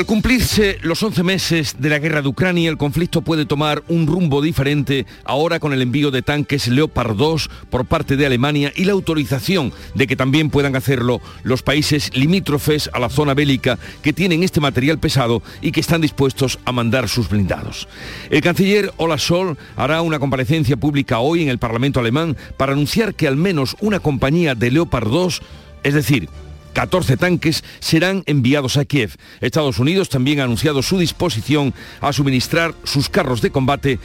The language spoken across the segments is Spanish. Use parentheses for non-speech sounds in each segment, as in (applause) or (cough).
Al cumplirse los 11 meses de la guerra de Ucrania, el conflicto puede tomar un rumbo diferente ahora con el envío de tanques Leopard 2 por parte de Alemania y la autorización de que también puedan hacerlo los países limítrofes a la zona bélica que tienen este material pesado y que están dispuestos a mandar sus blindados. El canciller Olaf Scholz hará una comparecencia pública hoy en el Parlamento alemán para anunciar que al menos una compañía de Leopard 2, es decir, 14 tanques serán enviados a Kiev. Estados Unidos también ha anunciado su disposición a suministrar sus carros de combate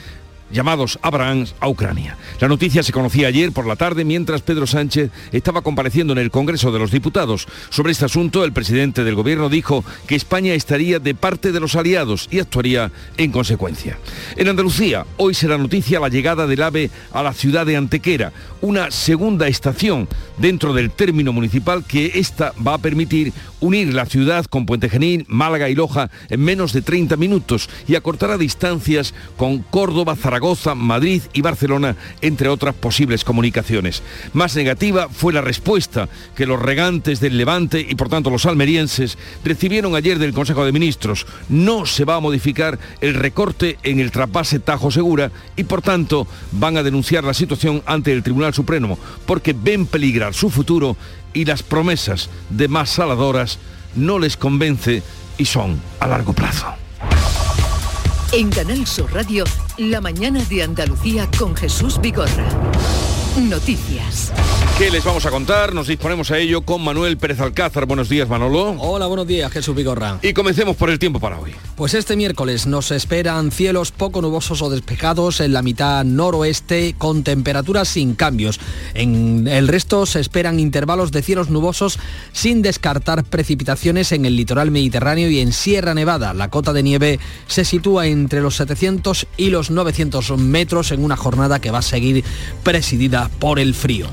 llamados Abrahams a Ucrania. La noticia se conocía ayer por la tarde mientras Pedro Sánchez estaba compareciendo en el Congreso de los Diputados. Sobre este asunto, el presidente del Gobierno dijo que España estaría de parte de los aliados y actuaría en consecuencia. En Andalucía, hoy será noticia la llegada del AVE a la ciudad de Antequera, una segunda estación dentro del término municipal que esta va a permitir unir la ciudad con Puente Genil, Málaga y Loja en menos de 30 minutos y acortará distancias con Córdoba, Zaragoza, Madrid y Barcelona, entre otras posibles comunicaciones. Más negativa fue la respuesta que los regantes del Levante y por tanto los almerienses recibieron ayer del Consejo de Ministros. No se va a modificar el recorte en el trapase Tajo Segura y por tanto van a denunciar la situación ante el Tribunal Supremo porque ven peligrar su futuro y las promesas de más saladoras no les convence y son a largo plazo. En Canal Sur Radio, La mañana de Andalucía con Jesús Vigorra. Noticias. ¿Qué les vamos a contar? Nos disponemos a ello con Manuel Pérez Alcázar. Buenos días, Manolo. Hola, buenos días, Jesús Vigorra. Y comencemos por el tiempo para hoy. Pues este miércoles nos esperan cielos poco nubosos o despejados en la mitad noroeste con temperaturas sin cambios. En el resto se esperan intervalos de cielos nubosos sin descartar precipitaciones en el litoral mediterráneo y en Sierra Nevada. La cota de nieve se sitúa entre los 700 y los 900 metros en una jornada que va a seguir presidida por el frío.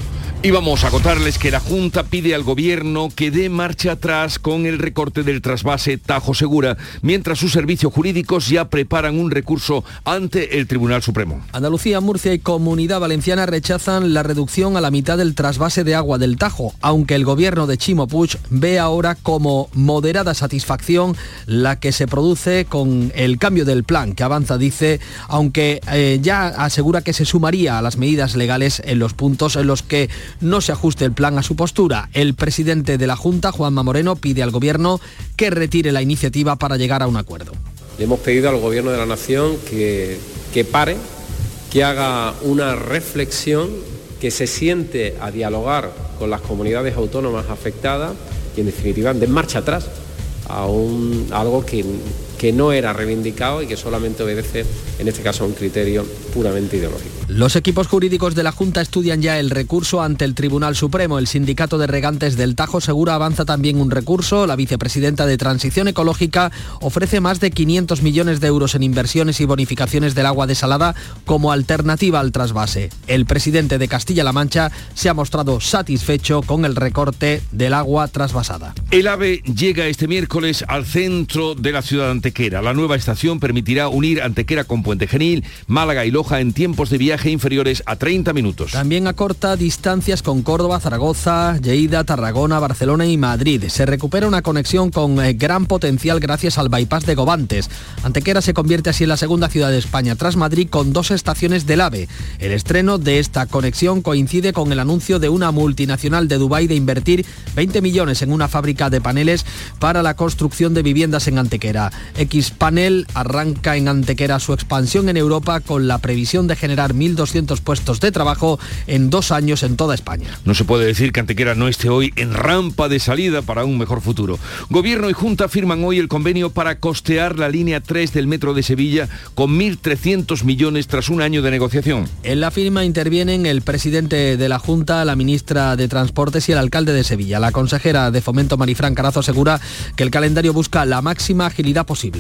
Y vamos a contarles que la Junta pide al Gobierno que dé marcha atrás con el recorte del trasvase Tajo Segura, mientras sus servicios jurídicos ya preparan un recurso ante el Tribunal Supremo. Andalucía, Murcia y Comunidad Valenciana rechazan la reducción a la mitad del trasvase de agua del Tajo, aunque el Gobierno de Chimo Puig ve ahora como moderada satisfacción la que se produce con el cambio del plan, que avanza, dice, aunque eh, ya asegura que se sumaría a las medidas legales en los puntos en los que no se ajuste el plan a su postura. El presidente de la Junta, Juanma Moreno, pide al Gobierno que retire la iniciativa para llegar a un acuerdo. Le hemos pedido al Gobierno de la Nación que, que pare, que haga una reflexión, que se siente a dialogar con las comunidades autónomas afectadas y en definitiva de marcha atrás a, un, a algo que, que no era reivindicado y que solamente obedece, en este caso, a un criterio puramente ideológico. Los equipos jurídicos de la Junta estudian ya el recurso ante el Tribunal Supremo. El sindicato de regantes del Tajo Segura avanza también un recurso. La vicepresidenta de Transición Ecológica ofrece más de 500 millones de euros en inversiones y bonificaciones del agua desalada como alternativa al trasvase. El presidente de Castilla-La Mancha se ha mostrado satisfecho con el recorte del agua trasvasada. El AVE llega este miércoles al centro de la ciudad de La nueva estación permitirá unir Antequera con Puente Genil, Málaga y Loja en tiempos de viaje inferiores a 30 minutos. También acorta distancias con Córdoba, Zaragoza, Lleida, Tarragona, Barcelona y Madrid. Se recupera una conexión con eh, gran potencial gracias al bypass de Govantes. Antequera se convierte así en la segunda ciudad de España tras Madrid con dos estaciones del AVE. El estreno de esta conexión coincide con el anuncio de una multinacional de Dubái de invertir 20 millones en una fábrica de paneles para la construcción de viviendas en Antequera. X Panel arranca en Antequera su expansión en Europa con la previsión de generar 1.200 puestos de trabajo en dos años en toda España. No se puede decir que Antequera no esté hoy en rampa de salida para un mejor futuro. Gobierno y Junta firman hoy el convenio para costear la línea 3 del Metro de Sevilla con 1.300 millones tras un año de negociación. En la firma intervienen el presidente de la Junta, la ministra de Transportes y el alcalde de Sevilla. La consejera de Fomento Marifran Carazo asegura que el calendario busca la máxima agilidad posible.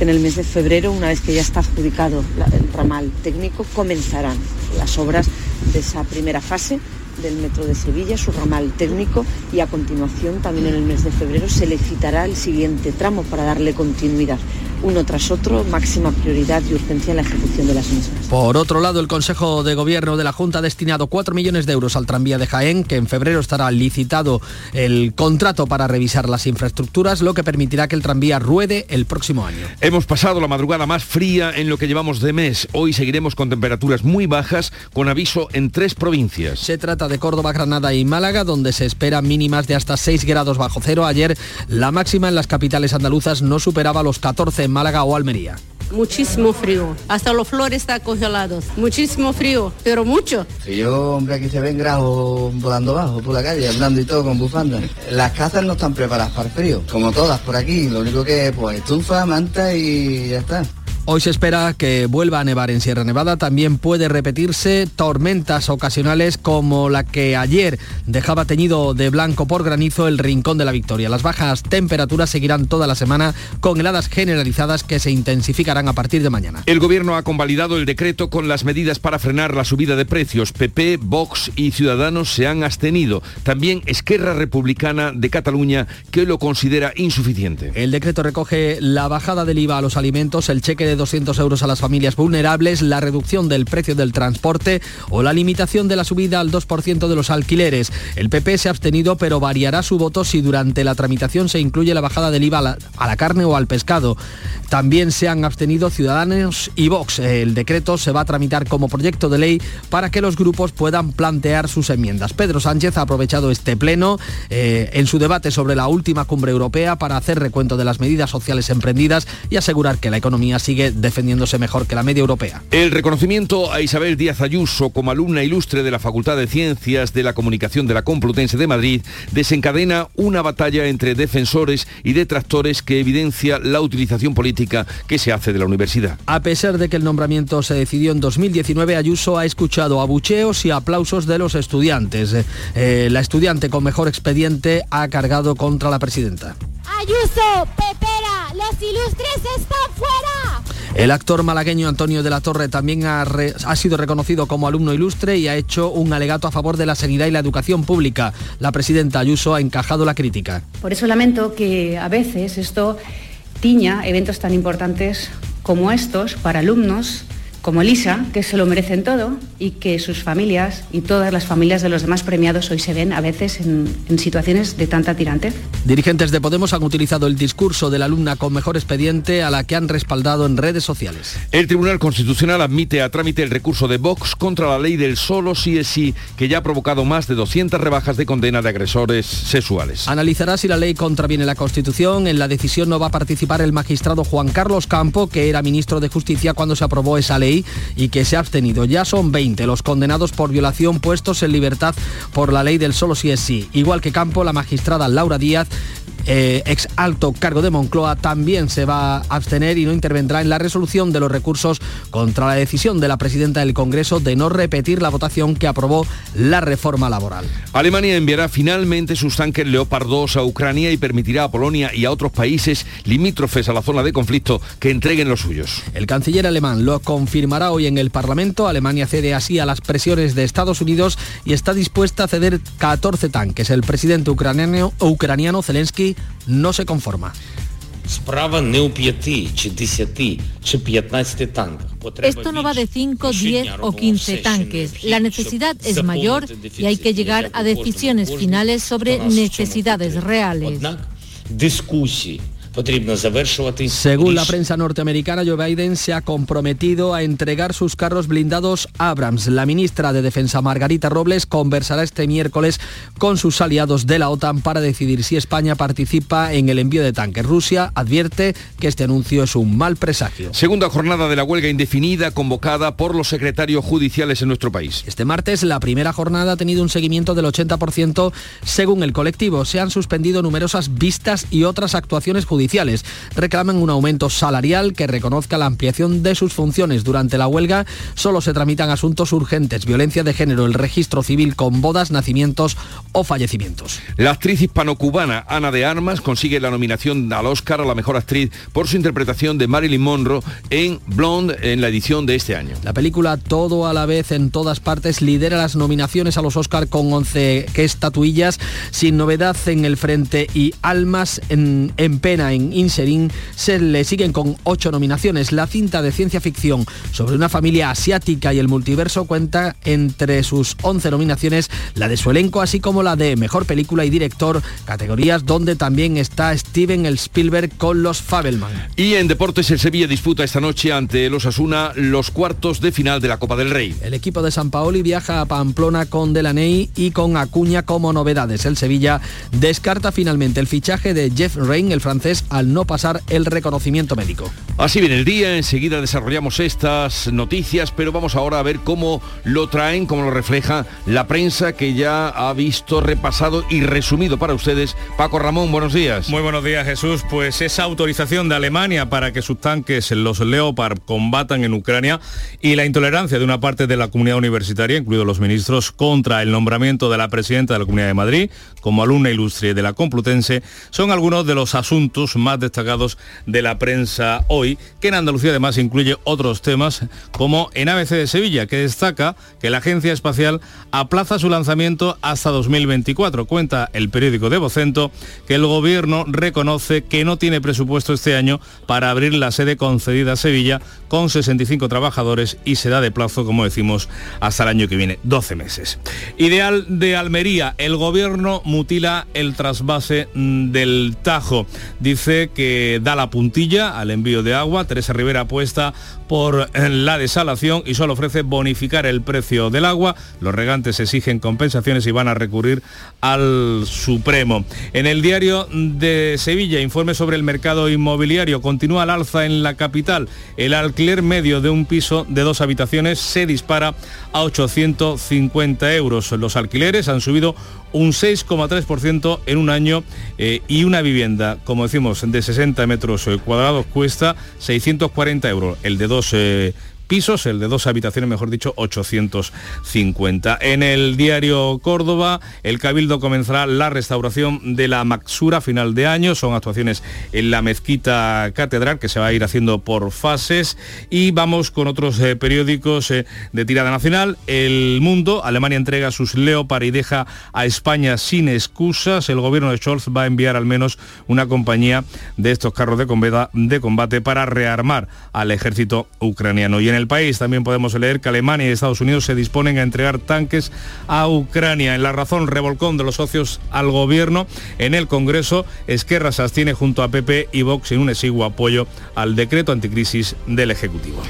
En el mes de febrero, una vez que ya está adjudicado el ramal técnico, comenzarán las obras de esa primera fase del Metro de Sevilla, su ramal técnico, y a continuación, también en el mes de febrero, se licitará el siguiente tramo para darle continuidad uno tras otro, máxima prioridad y urgencia en la ejecución de las mismas. Por otro lado, el Consejo de Gobierno de la Junta ha destinado 4 millones de euros al tranvía de Jaén, que en febrero estará licitado el contrato para revisar las infraestructuras, lo que permitirá que el tranvía ruede el próximo año. Hemos pasado la madrugada más fría en lo que llevamos de mes. Hoy seguiremos con temperaturas muy bajas, con aviso en tres provincias. Se trata de Córdoba, Granada y Málaga, donde se esperan mínimas de hasta 6 grados bajo cero. Ayer la máxima en las capitales andaluzas no superaba los 14 Málaga o Almería. Muchísimo frío, hasta los flores están congelados. Muchísimo frío, pero mucho. Yo, hombre, aquí se ven grajos volando bajo por la calle, andando y todo con bufanda. Las casas no están preparadas para el frío, como todas por aquí. Lo único que pues estufa, manta y ya está. Hoy se espera que vuelva a nevar en Sierra Nevada. También puede repetirse tormentas ocasionales como la que ayer dejaba teñido de blanco por granizo el rincón de la Victoria. Las bajas temperaturas seguirán toda la semana con heladas generalizadas que se intensificarán a partir de mañana. El gobierno ha convalidado el decreto con las medidas para frenar la subida de precios. PP, Vox y Ciudadanos se han abstenido. También Esquerra Republicana de Cataluña que lo considera insuficiente. El decreto recoge la bajada del IVA a los alimentos, el cheque de 200 euros a las familias vulnerables, la reducción del precio del transporte o la limitación de la subida al 2% de los alquileres. El PP se ha abstenido, pero variará su voto si durante la tramitación se incluye la bajada del IVA a la, carne o al pescado. También se han abstenido Ciudadanos y Vox. El decreto se va a tramitar como proyecto de ley para que los grupos puedan plantear sus enmiendas. Pedro Sánchez ha aprovechado este pleno eh, en su debate sobre la última cumbre europea para hacer recuento de las medidas sociales emprendidas y asegurar que la economía sigue defendiéndose mejor que la media europea. El reconocimiento a Isabel Díaz Ayuso como alumna ilustre de la Facultad de Ciencias de la Comunicación de la Complutense de Madrid desencadena una batalla entre defensores y detractores que evidencia la utilización política que se hace de la universidad. A pesar de que el nombramiento se decidió en 2019, Ayuso ha escuchado abucheos y aplausos de los estudiantes. Eh, la estudiante con mejor expediente ha cargado contra la presidenta. Ayuso, Pepera, los ilustres están fuera. El actor malagueño Antonio de la Torre también ha, sido reconocido como alumno ilustre y ha hecho un alegato a favor de la sanidad y la educación pública. La presidenta Ayuso ha encajado la crítica. Por eso lamento que a veces esto tiña eventos tan importantes como estos para alumnos como Elisa, que se lo merecen todo y que sus familias y todas las familias de los demás premiados hoy se ven a veces en, en situaciones de tanta tirantez. Dirigentes de Podemos han utilizado el discurso de la alumna con mejor expediente a la que han respaldado en redes sociales. El Tribunal Constitucional admite a trámite el recurso de Vox contra la ley del solo sí es sí, que ya ha provocado más de 200 rebajas de condena de agresores sexuales. Analizará si la ley contraviene la Constitución. En la decisión no va a participar el magistrado Juan Carlos Campo, que era ministro de Justicia cuando se aprobó esa ley y que se ha abstenido. Ya son 20 los condenados por violación puestos en libertad por la ley del solo sí es sí. Igual que Campo, la magistrada Laura Díaz eh, ex alto cargo de Moncloa, también se va a abstener y no intervendrá en la resolución de los recursos contra la decisión de la presidenta del Congreso de no repetir la votación que aprobó la reforma laboral. Alemania enviará finalmente sus tanques Leopard 2 a Ucrania y permitirá a Polonia y a otros países limítrofes a la zona de conflicto que entreguen los suyos. El canciller alemán lo confirmará hoy en el Parlamento. Alemania cede así a las presiones de Estados Unidos y está dispuesta a ceder 14 tanques. El presidente ucraniano, ucraniano Zelensky no se conforma. Esto no va de 5, 10 o 15 tanques. La necesidad es mayor y hay que llegar a decisiones finales sobre necesidades reales. Según la prensa norteamericana, Joe Biden se ha comprometido a entregar sus carros blindados Abrams. La ministra de Defensa, Margarita Robles, conversará este miércoles con sus aliados de la OTAN para decidir si España participa en el envío de tanques. Rusia advierte que este anuncio es un mal presagio. Segunda jornada de la huelga indefinida convocada por los secretarios judiciales en nuestro país. Este martes, la primera jornada ha tenido un seguimiento del 80% según el colectivo. Se han suspendido numerosas vistas y otras actuaciones judiciales judiciales. Reclaman un aumento salarial que reconozca la ampliación de sus funciones. Durante la huelga solo se tramitan asuntos urgentes, violencia de género, el registro civil con bodas, nacimientos o fallecimientos. La actriz hispano-cubana Ana de Armas consigue la nominación al Oscar a la mejor actriz por su interpretación de Marilyn Monroe en Blonde en la edición de este año. La película Todo a la vez en todas partes lidera las nominaciones a los Oscar con 11 estatuillas, sin novedad en el frente y Almas en, en pena en Inserin se le siguen con 8 nominaciones. La cinta de ciencia ficción sobre una familia asiática y el multiverso cuenta entre sus 11 nominaciones la de su elenco, así como la de mejor película y director, categorías donde también está Steven Spielberg con los Fabelman. Y en deportes el Sevilla disputa esta noche ante los Asuna los cuartos de final de la Copa del Rey. El equipo de San Paoli viaja a Pamplona con Delaney y con Acuña como novedades. El Sevilla descarta finalmente el fichaje de Jeff Rain, el francés, al no pasar el reconocimiento médico. Así viene el día, enseguida desarrollamos estas noticias, pero vamos ahora a ver cómo lo traen, cómo lo refleja la prensa que ya ha visto, repasado y resumido para ustedes. Paco Ramón, buenos días. Muy buenos días, Jesús. Pues esa autorización de Alemania para que sus tanques, los Leopard, combatan en Ucrania y la intolerancia de una parte de la comunidad universitaria, incluidos los ministros, contra el nombramiento de la presidenta de la Comunidad de Madrid como alumna ilustre de la Complutense, son algunos de los asuntos más destacados de la prensa hoy, que en Andalucía además incluye otros temas como en ABC de Sevilla, que destaca que la Agencia Espacial aplaza su lanzamiento hasta 2024. Cuenta el periódico de Vocento que el gobierno reconoce que no tiene presupuesto este año para abrir la sede concedida a Sevilla con 65 trabajadores y se da de plazo, como decimos, hasta el año que viene, 12 meses. Ideal de Almería, el gobierno mutila el trasvase mm, del Tajo. Dice que da la puntilla al envío de agua. Teresa Rivera apuesta por eh, la desalación y solo ofrece bonificar el precio del agua. Los regantes exigen compensaciones y van a recurrir al Supremo. En el diario de Sevilla, informe sobre el mercado inmobiliario. Continúa el alza en la capital. El alquiler medio de un piso de dos habitaciones se dispara a 850 euros. Los alquileres han subido un 6,3% en un año eh, y una vivienda, como decimos, de 60 metros eh, cuadrados cuesta 640 euros. El de dos eh, pisos, el de dos habitaciones, mejor dicho, 850. En el diario Córdoba, el Cabildo comenzará la restauración de la Maxura a final de año. Son actuaciones en la mezquita catedral que se va a ir haciendo por fases. Y vamos con otros eh, periódicos eh, de tirada nacional. El Mundo, Alemania entrega sus Leopard y deja a España sin excusas. El gobierno de Scholz va a enviar al menos una compañía de estos carros de combate, para rearmar al ejército ucraniano. Y en país también podemos leer que Alemania y Estados Unidos se disponen a entregar tanques a Ucrania. En la razón revolcón de los socios al gobierno en el Congreso, Esquerra se abstiene junto a PP y Vox en un exiguo apoyo al decreto anticrisis del Ejecutivo.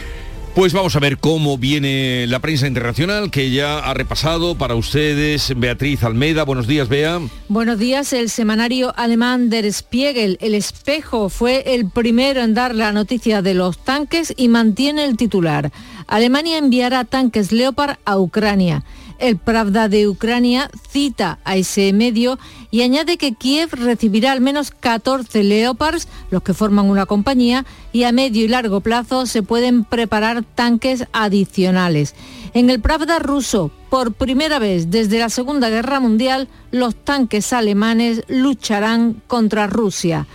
Pues vamos a ver cómo viene la prensa internacional que ya ha repasado para ustedes Beatriz Almeida. Buenos días, Bea. Buenos días. El semanario alemán Der Spiegel, El Espejo, fue el primero en dar la noticia de los tanques y mantiene el titular. Alemania enviará tanques Leopard a Ucrania. El Pravda de Ucrania cita a ese medio y añade que Kiev recibirá al menos 14 Leopards, los que forman una compañía, y a medio y largo plazo se pueden preparar tanques adicionales. En el Pravda ruso, por primera vez desde la Segunda Guerra Mundial, los tanques alemanes lucharán contra Rusia.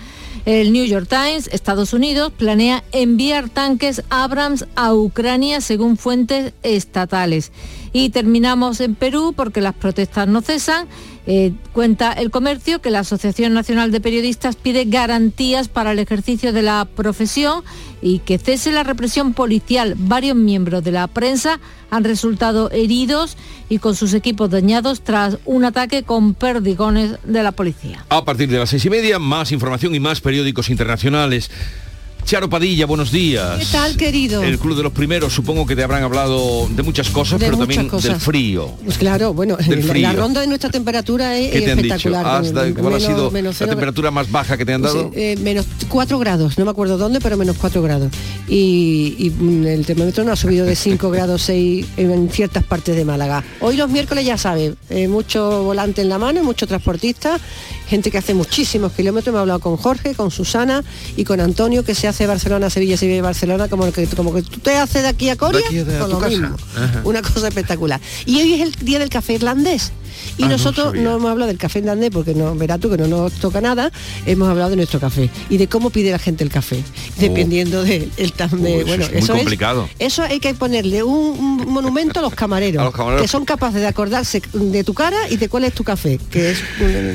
El New York Times, Estados Unidos, planea enviar tanques Abrams a Ucrania según fuentes estatales. Y terminamos en Perú porque las protestas no cesan. Eh, cuenta el comercio que la Asociación Nacional de Periodistas pide garantías para el ejercicio de la profesión y que cese la represión policial. Varios miembros de la prensa han resultado heridos y con sus equipos dañados tras un ataque con perdigones de la policía. A partir de las seis y media, más información y más periódicos internacionales. Charo Padilla, buenos días. ¿Qué tal, querido? El Club de los Primeros, supongo que te habrán hablado de muchas cosas, De pero muchas también cosas. del frío. Pues claro, bueno, Del la- frío. la ronda de nuestra temperatura es ¿Qué te han dicho? espectacular. ¿Has da- ¿Cuál ha sido menos la temperatura más baja que te han dado? Eh, menos 4 grados, no me acuerdo dónde, pero menos 4 grados. Y, y, mm, el termómetro no ha subido de 5 (laughs) grados 6 en ciertas partes de Málaga. Hoy los miércoles ya sabes, eh, mucho volante en la mano, mucho transportista, gente que hace muchísimos kilómetros. Me he hablado con Jorge, con Susana y con Antonio, que se hace Barcelona, Sevilla, Sevilla, Barcelona, como que, como que tú te haces de aquí a Corea, De aquí a pues tu lo mismo. Una cosa espectacular. Y hoy es el día del café irlandés. Y Ah, no nosotros no, hemos hablado del café irlandés porque no, verás tú que no nos toca nada, hemos hablado de nuestro café y de cómo pide la gente el café, dependiendo del de, tam- de- Oh, eso bueno, es muy complicado. eso hay que ponerle un, un monumento a los camareros, (laughs) A los camareros. que son capaces de acordarse de tu cara y de cuál es tu café, que es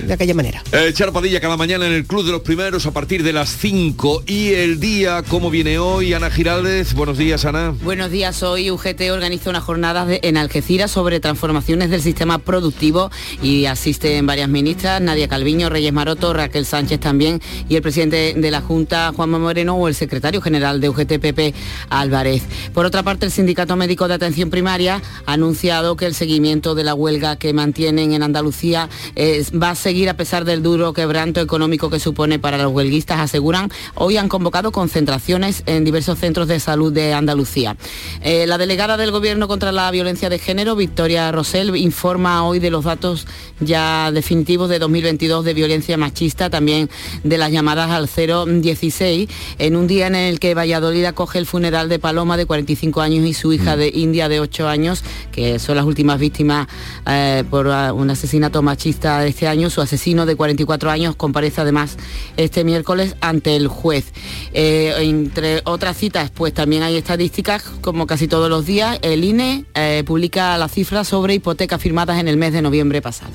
de aquella manera. Eh, Charo Padilla cada mañana en el Club de los Primeros a partir de las 5 y el día, ¿cómo viene hoy? Ana Giraldez, buenos días Ana. Buenos días, hoy UGT organiza una jornada de- en Algeciras sobre transformaciones del sistema productivo y asisten varias ministras, Nadia Calviño, Reyes Maroto, Raquel Sánchez también y el presidente de la Junta, Juanma Moreno, o el secretario general de UGT, Pepe Álvarez. Por otra parte, el Sindicato Médico de Atención Primaria ha anunciado que el seguimiento de la huelga que mantienen en Andalucía eh, va a seguir a pesar del duro quebranto económico que supone para los huelguistas, aseguran. Hoy han convocado concentraciones en diversos centros de salud de Andalucía. Eh, la delegada del Gobierno contra la violencia de género, Victoria Rosell, informa hoy de los datos ya definitivos de 2022 de violencia machista, también de las llamadas al 016, en un día en el que Valladolid acoge el funeral de Paloma de 45 años y su hija de India de 8 años, que son las últimas víctimas eh, por ah, un asesinato machista de este año. Su asesino de 44 años comparece además este miércoles ante el juez. Eh, entre otras citas, pues también hay estadísticas, como casi todos los días. El INE eh, publica las cifras sobre hipotecas firmadas en el mes de noviembre pasado.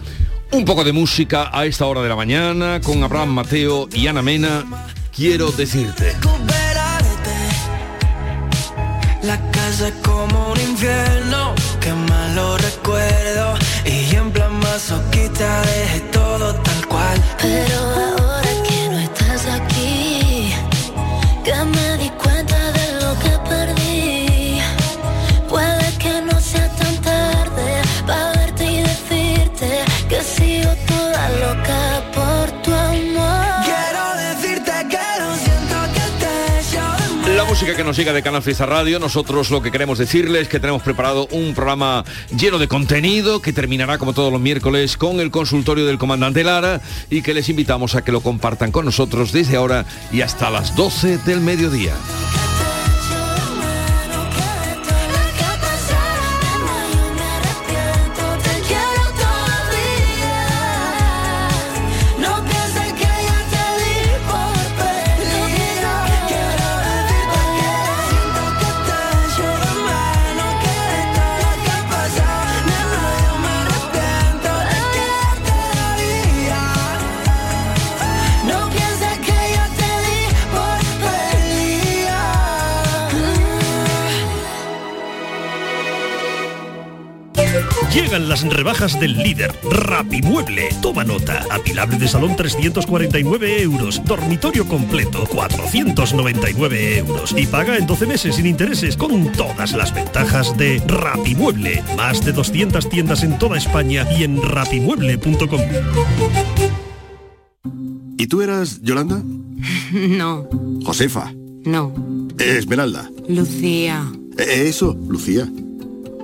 Un poco de música a esta hora de la mañana con Abraham Mateo y Ana Mena. Quiero decirte. La casa es como un infierno, que malo recuerdo. Y en plan masoquista dejé todo tal cual. Pero ahora música que nos llega de Canal Fiesta Radio, nosotros lo que queremos decirles es que tenemos preparado un programa lleno de contenido que terminará como todos los miércoles con el consultorio del comandante Lara y que les invitamos a que lo compartan con nosotros desde ahora y hasta las 12 del mediodía. Las rebajas del líder, Rapimueble. Toma nota. Apilable de salón 349 euros. Dormitorio completo 499 euros. Y paga en 12 meses sin intereses con todas las ventajas de Rapimueble. Más de 200 tiendas en toda España y en rapimueble.com. ¿Y tú eras Yolanda? (laughs) No, Josefa. no. Esmeralda. Lucía. Eh, Eso, Lucía.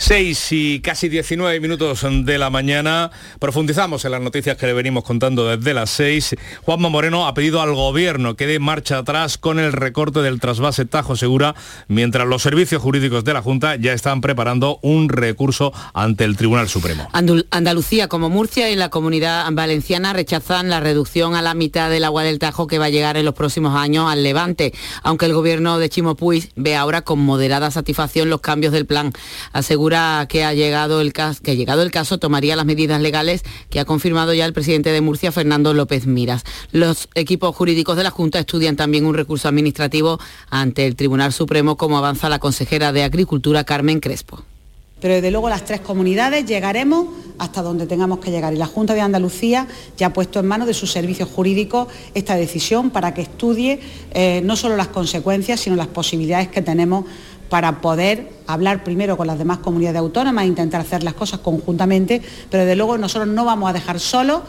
6 y casi 19 minutos de la mañana. Profundizamos en las noticias que le venimos contando desde las 6. Juanma Moreno ha pedido al gobierno que dé marcha atrás con el recorte del trasvase Tajo Segura, mientras los servicios jurídicos de la Junta ya están preparando un recurso ante el Tribunal Supremo. Andalucía como Murcia y la comunidad valenciana rechazan la reducción a la mitad del agua del Tajo que va a llegar en los próximos años al Levante, aunque el gobierno de Chimo Puig ve ahora con moderada satisfacción los cambios del plan. Asegura que ha llegado el caso, que llegado el caso tomaría las medidas legales que ha confirmado ya el presidente de Murcia, Fernando López Miras. Los equipos jurídicos de la Junta estudian también un recurso administrativo ante el Tribunal Supremo, como avanza la consejera de Agricultura, Carmen Crespo. Pero desde luego las tres comunidades llegaremos hasta donde tengamos que llegar. Y la Junta de Andalucía ya ha puesto en manos de sus servicios jurídicos esta decisión para que estudie eh, no solo las consecuencias, sino las posibilidades que tenemos para poder hablar primero con las demás comunidades autónomas e intentar hacer las cosas conjuntamente, pero desde luego nosotros no vamos a dejar solo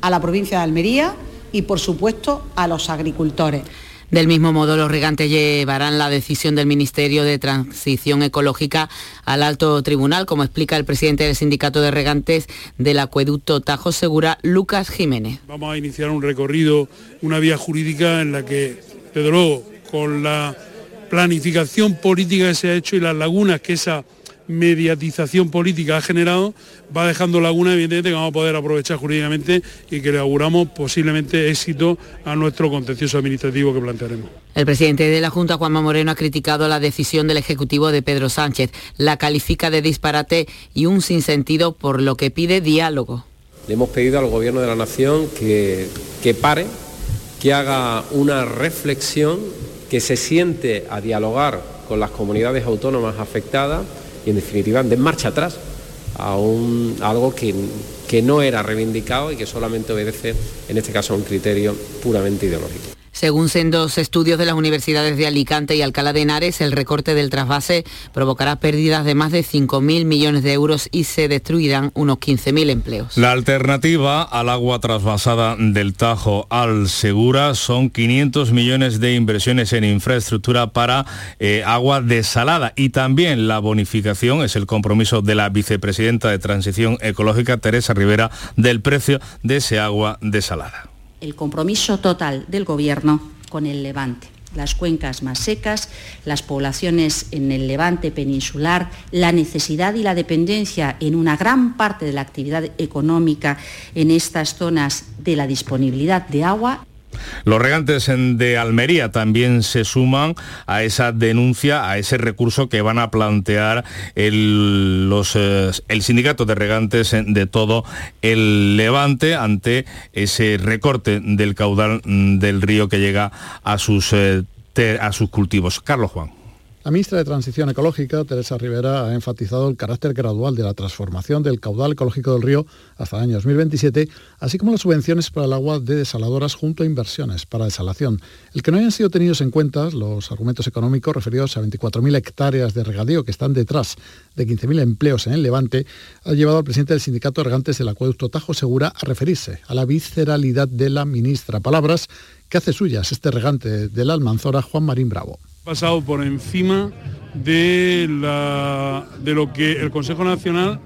a la provincia de Almería y por supuesto a los agricultores. Del mismo modo, los regantes llevarán la decisión del Ministerio de Transición Ecológica al alto tribunal, como explica el presidente del Sindicato de Regantes del Acueducto Tajo Segura, Lucas Jiménez. Vamos a iniciar un recorrido, una vía jurídica en la que, desde luego, con la planificación política que se ha hecho y las lagunas que esa mediatización política ha generado, va dejando lagunas evidentemente que vamos a poder aprovechar jurídicamente y que le auguramos posiblemente éxito a nuestro contencioso administrativo que plantearemos. El presidente de la Junta, Juanma Moreno, ha criticado la decisión del Ejecutivo de Pedro Sánchez. La califica de disparate y un sinsentido por lo que pide diálogo. Le hemos pedido al Gobierno de la Nación que, que pare, que haga una reflexión, que se siente a dialogar con las comunidades autónomas afectadas y en definitiva de marcha atrás a, un, algo que, que no era reivindicado y que solamente obedece en este caso a un criterio puramente ideológico. Según sendos estudios de las universidades de Alicante y Alcalá de Henares, el recorte del trasvase provocará pérdidas de más de 5.000 millones de euros y se destruirán unos 15.000 empleos. La alternativa al agua trasvasada del Tajo al Segura son 500 millones de inversiones en infraestructura para eh, agua desalada y también la bonificación, es el compromiso de la vicepresidenta de Transición Ecológica, Teresa Rivera, del precio de ese agua desalada el compromiso total del Gobierno con el Levante. Las cuencas más secas, las poblaciones en el levante peninsular, la necesidad y la dependencia en una gran parte de la actividad económica en estas zonas de la disponibilidad de agua los regantes de Almería también se suman a esa denuncia, a ese recurso que van a plantear el, los, eh, el sindicato de regantes de todo el Levante ante ese recorte del caudal mm, del río que llega a sus, eh, a sus cultivos. Carlos Juan. La ministra de Transición Ecológica, Teresa Rivera, ha enfatizado el carácter gradual de la transformación del caudal ecológico del río hasta el año 2027, así como las subvenciones para el agua de desaladoras junto a inversiones para desalación. El que no hayan sido tenidos en cuenta los argumentos económicos referidos a 24.000 hectáreas de regadío que están detrás de 15.000 empleos en el Levante, ha llevado al presidente del Sindicato de Regantes del Acueducto Tajo Segura a referirse a la visceralidad de la ministra. Palabras que hace suyas este regante de la Almanzora, Juan Marín Bravo pasado por encima de, la, de lo que el Consejo Nacional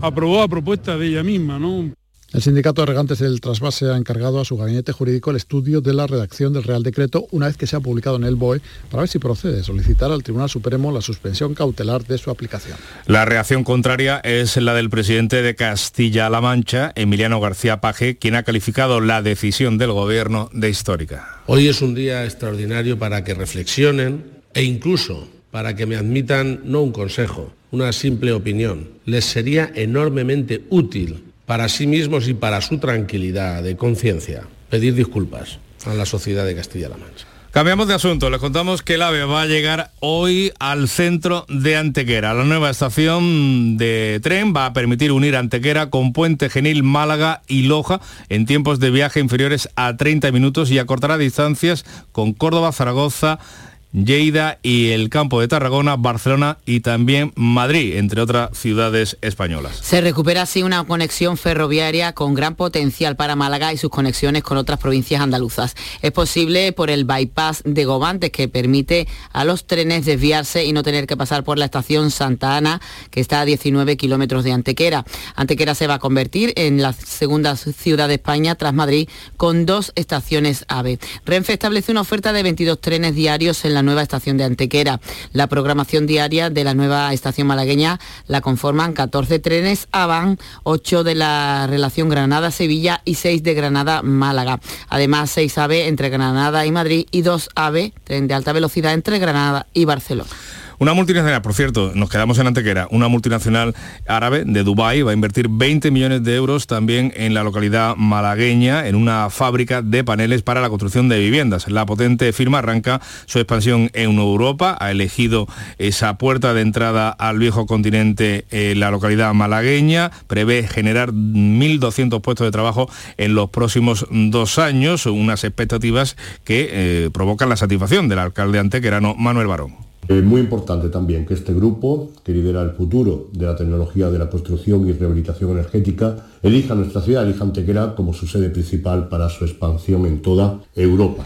aprobó a propuesta de ella misma. ¿no? El sindicato de regantes del trasvase ha encargado a su gabinete jurídico el estudio de la redacción del Real Decreto una vez que se ha publicado en el BOE para ver si procede solicitar al Tribunal Supremo la suspensión cautelar de su aplicación. La reacción contraria es la del presidente de Castilla-La Mancha, Emiliano García Paje, quien ha calificado la decisión del gobierno de histórica. Hoy es un día extraordinario para que reflexionen e incluso para que me admitan no un consejo, una simple opinión. Les sería enormemente útil para sí mismos y para su tranquilidad de conciencia, pedir disculpas a la sociedad de Castilla-La Mancha. Cambiamos de asunto, les contamos que el AVE va a llegar hoy al centro de Antequera. La nueva estación de tren va a permitir unir Antequera con Puente Genil, Málaga y Loja en tiempos de viaje inferiores a 30 minutos y acortará distancias con Córdoba, Zaragoza, Lleida y el campo de Tarragona, Barcelona y también Madrid, entre otras ciudades españolas. Se recupera así una conexión ferroviaria con gran potencial para Málaga y sus conexiones con otras provincias andaluzas. Es posible por el bypass de Gobantes que permite a los trenes desviarse y no tener que pasar por la estación Santa Ana, que está a 19 kilómetros de Antequera. Antequera se va a convertir en la segunda ciudad de España tras Madrid con dos estaciones AVE. Renfe establece una oferta de 22 trenes diarios en la nueva estación de Antequera. La programación diaria de la nueva estación malagueña la conforman 14 trenes AVAN, 8 de la relación Granada-Sevilla y 6 de Granada-Málaga. Además, 6 AVE entre Granada y Madrid y 2 AVE, tren de alta velocidad entre Granada y Barcelona. Una multinacional, por cierto, nos quedamos en Antequera, una multinacional árabe de Dubái va a invertir 20 millones de euros también en la localidad malagueña, en una fábrica de paneles para la construcción de viviendas. La potente firma arranca su expansión en Europa, ha elegido esa puerta de entrada al viejo continente en la localidad malagueña, prevé generar 1.200 puestos de trabajo en los próximos dos años, unas expectativas que eh, provocan la satisfacción del alcalde antequerano Manuel Barón. Es muy importante también que este grupo, que lidera el futuro de la tecnología de la construcción y rehabilitación energética, elija nuestra ciudad, elija Antequera como su sede principal para su expansión en toda Europa.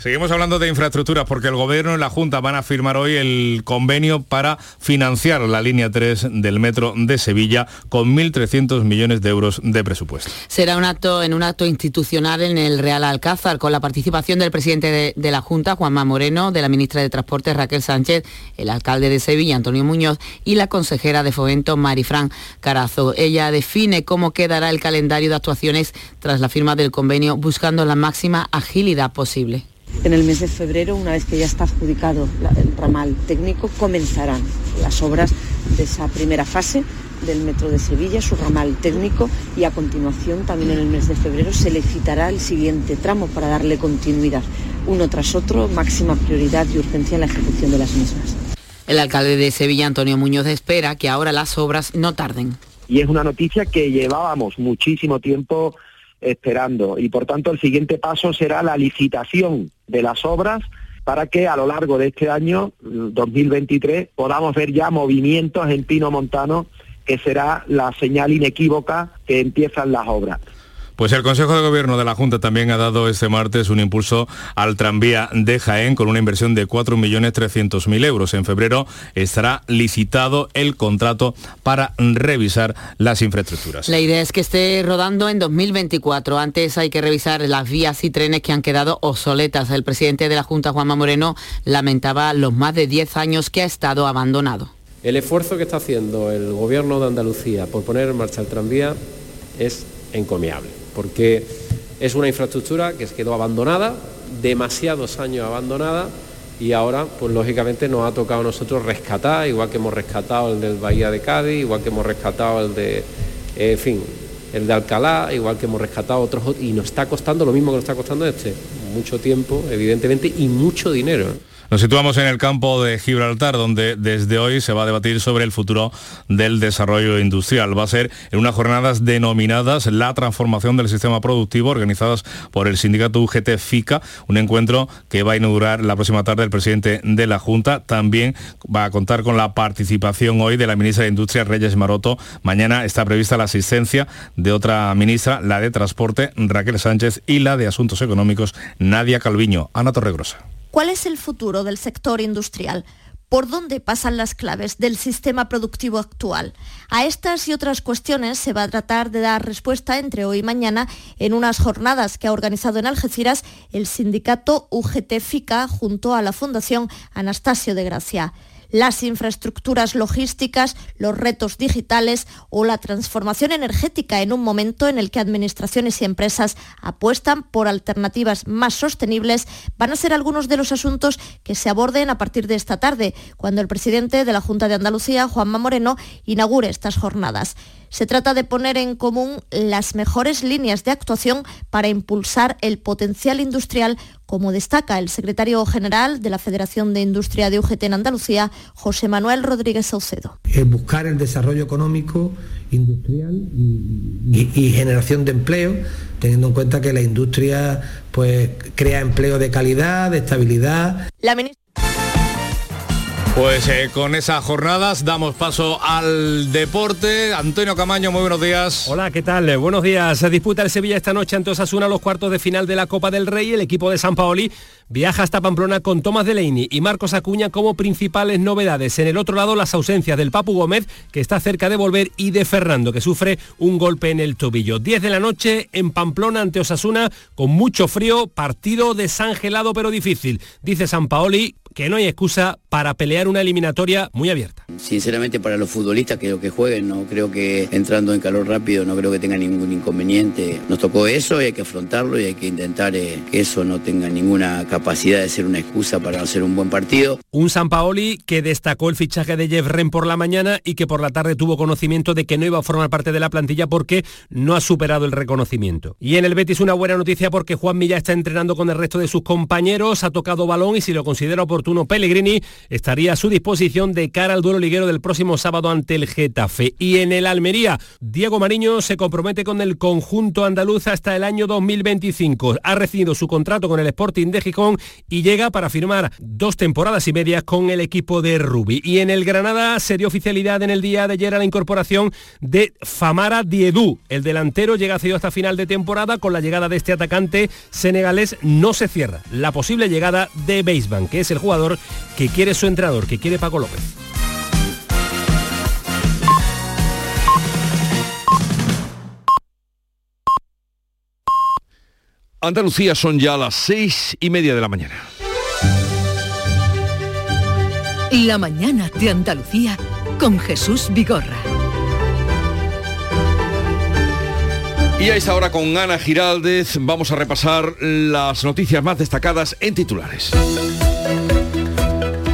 Seguimos hablando de infraestructuras porque el Gobierno y la Junta van a firmar hoy el convenio para financiar la línea 3 del metro de Sevilla con 1.300 millones de euros de presupuesto. Será un acto en un acto institucional en el Real Alcázar con la participación del presidente de, de la Junta, Juanma Moreno, de la ministra de Transportes, Raquel Sánchez, el alcalde de Sevilla, Antonio Muñoz, y la consejera de Fomento, Marifran Carazo. Ella define cómo quedará el calendario de actuaciones tras la firma del convenio, buscando la máxima agilidad posible. En el mes de febrero, una vez que ya está adjudicado el ramal técnico, comenzarán las obras de esa primera fase del Metro de Sevilla, su ramal técnico, y a continuación, también en el mes de febrero, se licitará el siguiente tramo para darle continuidad, uno tras otro, máxima prioridad y urgencia en la ejecución de las mismas. El alcalde de Sevilla, Antonio Muñoz, espera que ahora las obras no tarden. y es una noticia que llevábamos muchísimo tiempo esperando y por tanto el siguiente paso será la licitación de las obras para que a lo largo de este año mm, 2023 podamos ver ya movimientos en Pino Montano que será la señal inequívoca que empiezan las obras. Pues el Consejo de Gobierno de la Junta también ha dado este martes un impulso al tranvía de Jaén con una inversión de 4.300.000 euros. En febrero estará licitado el contrato para revisar las infraestructuras. La idea es que esté rodando en 2024. Antes hay que revisar las vías y trenes que han quedado obsoletas. El presidente de la Junta, Juanma Moreno, lamentaba los más de 10 años que ha estado abandonado. El esfuerzo que está haciendo el gobierno de Andalucía por poner en marcha el tranvía es encomiable, porque es una infraestructura que se quedó abandonada, demasiados años abandonada, y ahora, pues lógicamente nos ha tocado a nosotros rescatar, igual que hemos rescatado el del Bahía de Cádiz, igual que hemos rescatado el de, en fin, el de Alcalá, igual que hemos rescatado otros, y nos está costando lo mismo que nos está costando este, mucho tiempo, evidentemente, y mucho dinero. Nos situamos en el campo de Gibraltar, donde desde hoy se va a debatir sobre el futuro del desarrollo industrial. Va a ser en unas jornadas denominadas La transformación del sistema productivo, organizadas por el sindicato UGT FICA, un encuentro que va a inaugurar la próxima tarde el presidente de la Junta. También va a contar con la participación hoy de la ministra de Industria, Reyes Maroto. Mañana está prevista la asistencia de otra ministra, la de Transporte, Raquel Sánchez, y la de Asuntos Económicos, Nadia Calviño. Ana Torregrosa. ¿Cuál es el futuro del sector industrial? ¿Por dónde pasan las claves del sistema productivo actual? A estas y otras cuestiones se va a tratar de dar respuesta entre hoy y mañana en unas jornadas que ha organizado en Algeciras el sindicato UGT FICA junto a la Fundación Anastasio de Gracia las infraestructuras logísticas, los retos digitales o la transformación energética en un momento en el que administraciones y empresas apuestan por alternativas más sostenibles van a ser algunos de los asuntos que se aborden a partir de esta tarde, cuando el presidente de la Junta de Andalucía, Juanma Moreno, inaugure estas jornadas. Se trata de poner en común las mejores líneas de actuación para impulsar el potencial industrial, como destaca el secretario general de la Federación de Industria de UGT en Andalucía, José Manuel Rodríguez Saucedo. buscar el desarrollo económico, industrial y, y- y generación de empleo, teniendo en cuenta que la industria pues, crea empleo de calidad, de estabilidad. La ministra Pues eh, con esas jornadas damos paso al deporte. Antonio Camaño, muy buenos días. Hola, ¿qué tal? Buenos días. Se disputa el Sevilla esta noche ante Osasuna los cuartos de final de la Copa del Rey. El equipo de San Paoli viaja hasta Pamplona con Tomás Delaney y Marcos Acuña como principales novedades. En el otro lado, las ausencias del Papu Gómez, que está cerca de volver, y de Fernando, que sufre un golpe en el tobillo. 10 de la noche en Pamplona ante Osasuna, con mucho frío, partido desangelado pero difícil. Dice San Paoli que no hay excusa para pelear una eliminatoria muy abierta. Sinceramente para los futbolistas creo que jueguen, no creo que entrando en calor rápido no creo que tenga ningún inconveniente. Nos tocó eso y hay que afrontarlo y hay que intentar eh, que eso no tenga ninguna de ser una excusa para no hacer un buen partido. Un San Paoli que destacó el fichaje de Jeff Ren por la mañana y que por la tarde tuvo conocimiento de que no iba a formar parte de la plantilla porque no ha superado el reconocimiento. Y en el Betis una buena noticia porque Juan Milla está entrenando con el resto de sus compañeros, ha tocado balón y si lo considera oportuno, Pellegrini estaría a su disposición de cara al duelo liguero del próximo sábado ante el Getafe. Y en el Almería, Diego Mariño se compromete con el conjunto andaluz hasta el año 2025. Ha recibido su contrato con el Sporting de Gijón y llega para firmar dos temporadas y media con el equipo de Rubi. Y en el Granada se dio oficialidad en el día de ayer a la incorporación de Famara Diedú. El delantero llega cedido hasta final de temporada. Con la llegada de este atacante senegalés no se cierra la posible llegada de Beisban, que es el jugador que quiere su entrenador, que quiere Paco López. Andalucía son ya las seis y media de la mañana. La mañana de Andalucía con Jesús Vigorra. Y a esta hora con Ana Giraldez vamos a repasar las noticias más destacadas en titulares.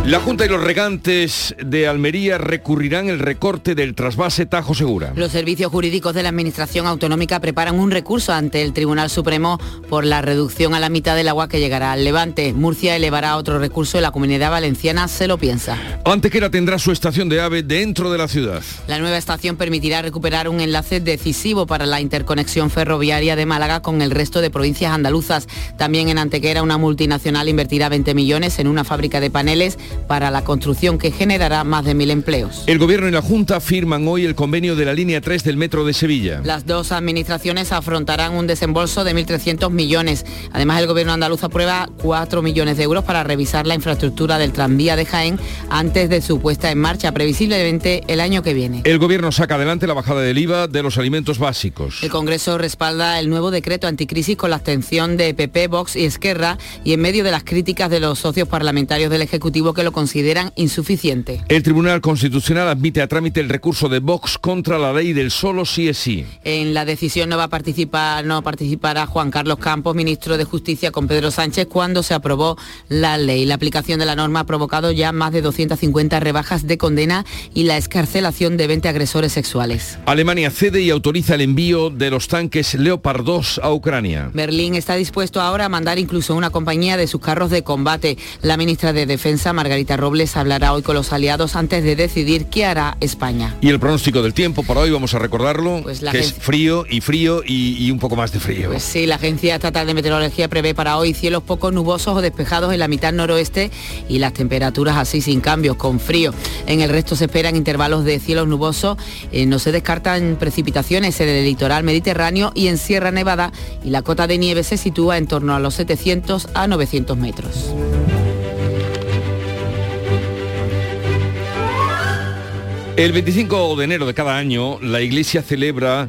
La Junta y los regantes de Almería recurrirán el recorte del trasvase Tajo Segura. Los servicios jurídicos de la Administración Autonómica preparan un recurso ante el Tribunal Supremo por la reducción a la mitad del agua que llegará al Levante. Murcia elevará otro recurso y la Comunidad Valenciana se lo piensa. Antequera tendrá su estación de AVE dentro de la ciudad. La nueva estación permitirá recuperar un enlace decisivo para la interconexión ferroviaria de Málaga con el resto de provincias andaluzas. También en Antequera una multinacional invertirá 20 millones en una fábrica de paneles para la construcción que generará más de mil empleos. El Gobierno y la Junta firman hoy el convenio de la línea 3 del Metro de Sevilla. Las dos administraciones afrontarán un desembolso de 1.300 millones. Además, el Gobierno andaluz aprueba 4 millones de euros para revisar la infraestructura del tranvía de Jaén antes de su puesta en marcha, previsiblemente el año que viene. El Gobierno saca adelante la bajada del IVA de los alimentos básicos. El Congreso respalda el nuevo decreto anticrisis con la abstención de PP, Vox y Esquerra y en medio de las críticas de los socios parlamentarios del Ejecutivo que lo consideran insuficiente. El Tribunal Constitucional admite a trámite el recurso de Vox contra la ley del solo sí es sí. En la decisión no va a participar, no participará Juan Carlos Campos, ministro de Justicia, con Pedro Sánchez cuando se aprobó la ley. La aplicación de la norma ha provocado ya más de 250 rebajas de condena y la escarcelación de 20 agresores sexuales. Alemania cede y autoriza el envío de los tanques Leopard 2 a Ucrania. Berlín está dispuesto ahora a mandar incluso una compañía de sus carros de combate. La ministra de Defensa, Margarita Robles, hablará hoy con los aliados antes de decidir qué hará España. Y el pronóstico del tiempo para hoy, vamos a recordarlo, Pues la que es frío y frío y, y un poco más de frío. Pues sí, la Agencia Estatal de Meteorología prevé para hoy cielos poco nubosos o despejados en la mitad noroeste y las temperaturas así sin cambios, con frío. En el resto se esperan intervalos de cielos nubosos, eh, no se descartan precipitaciones en el litoral mediterráneo y en Sierra Nevada y la cota de nieve se sitúa en torno a los 700 a 900 metros. El 25 de enero de cada año la Iglesia celebra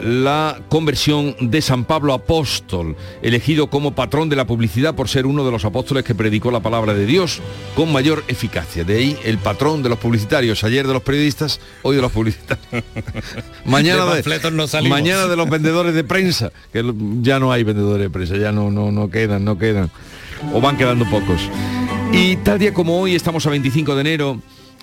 la conversión de San Pablo Apóstol, elegido como patrón de la publicidad por ser uno de los apóstoles que predicó la palabra de Dios con mayor eficacia. De ahí el patrón de los publicitarios, ayer de los periodistas, hoy de los publicitarios. (laughs) mañana, De no mañana de los vendedores de prensa, que ya no hay vendedores de prensa, ya no, no, no quedan, no quedan, o van quedando pocos. Y tal día como hoy, estamos a 25 de enero,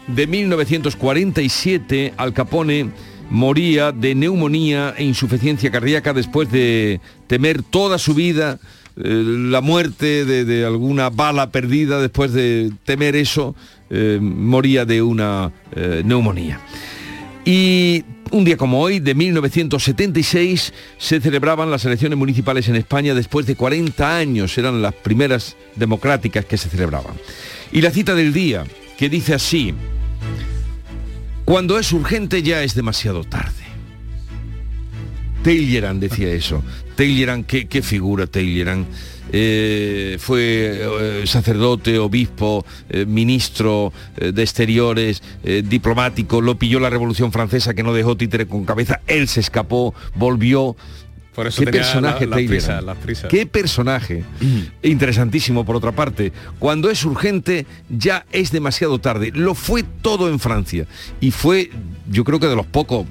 de 1947, Al Capone moría de neumonía e insuficiencia cardíaca después de temer toda su vida eh, la muerte de, alguna bala perdida, después de temer eso, eh, moría de una eh, neumonía. Y un día como hoy, de 1976, se celebraban las elecciones municipales en España después de 40 años, eran las primeras democráticas que se celebraban. Y la cita del día, que dice así, cuando es urgente ya es demasiado tarde. Talleyrand decía eso. Talleyrand, qué, figura Talleyrand. Eh, fue eh, sacerdote, obispo, eh, ministro eh, de exteriores, diplomático, lo pilló la Revolución Francesa que no dejó títere con cabeza, él se escapó, volvió. Por eso Qué tenía personaje la- las Talleyrand. prisas, las prisas. Qué personaje. (clears throat) Interesantísimo por otra parte. Cuando es urgente ya es demasiado tarde. Lo fue todo en Francia. Y fue, yo creo que de los pocos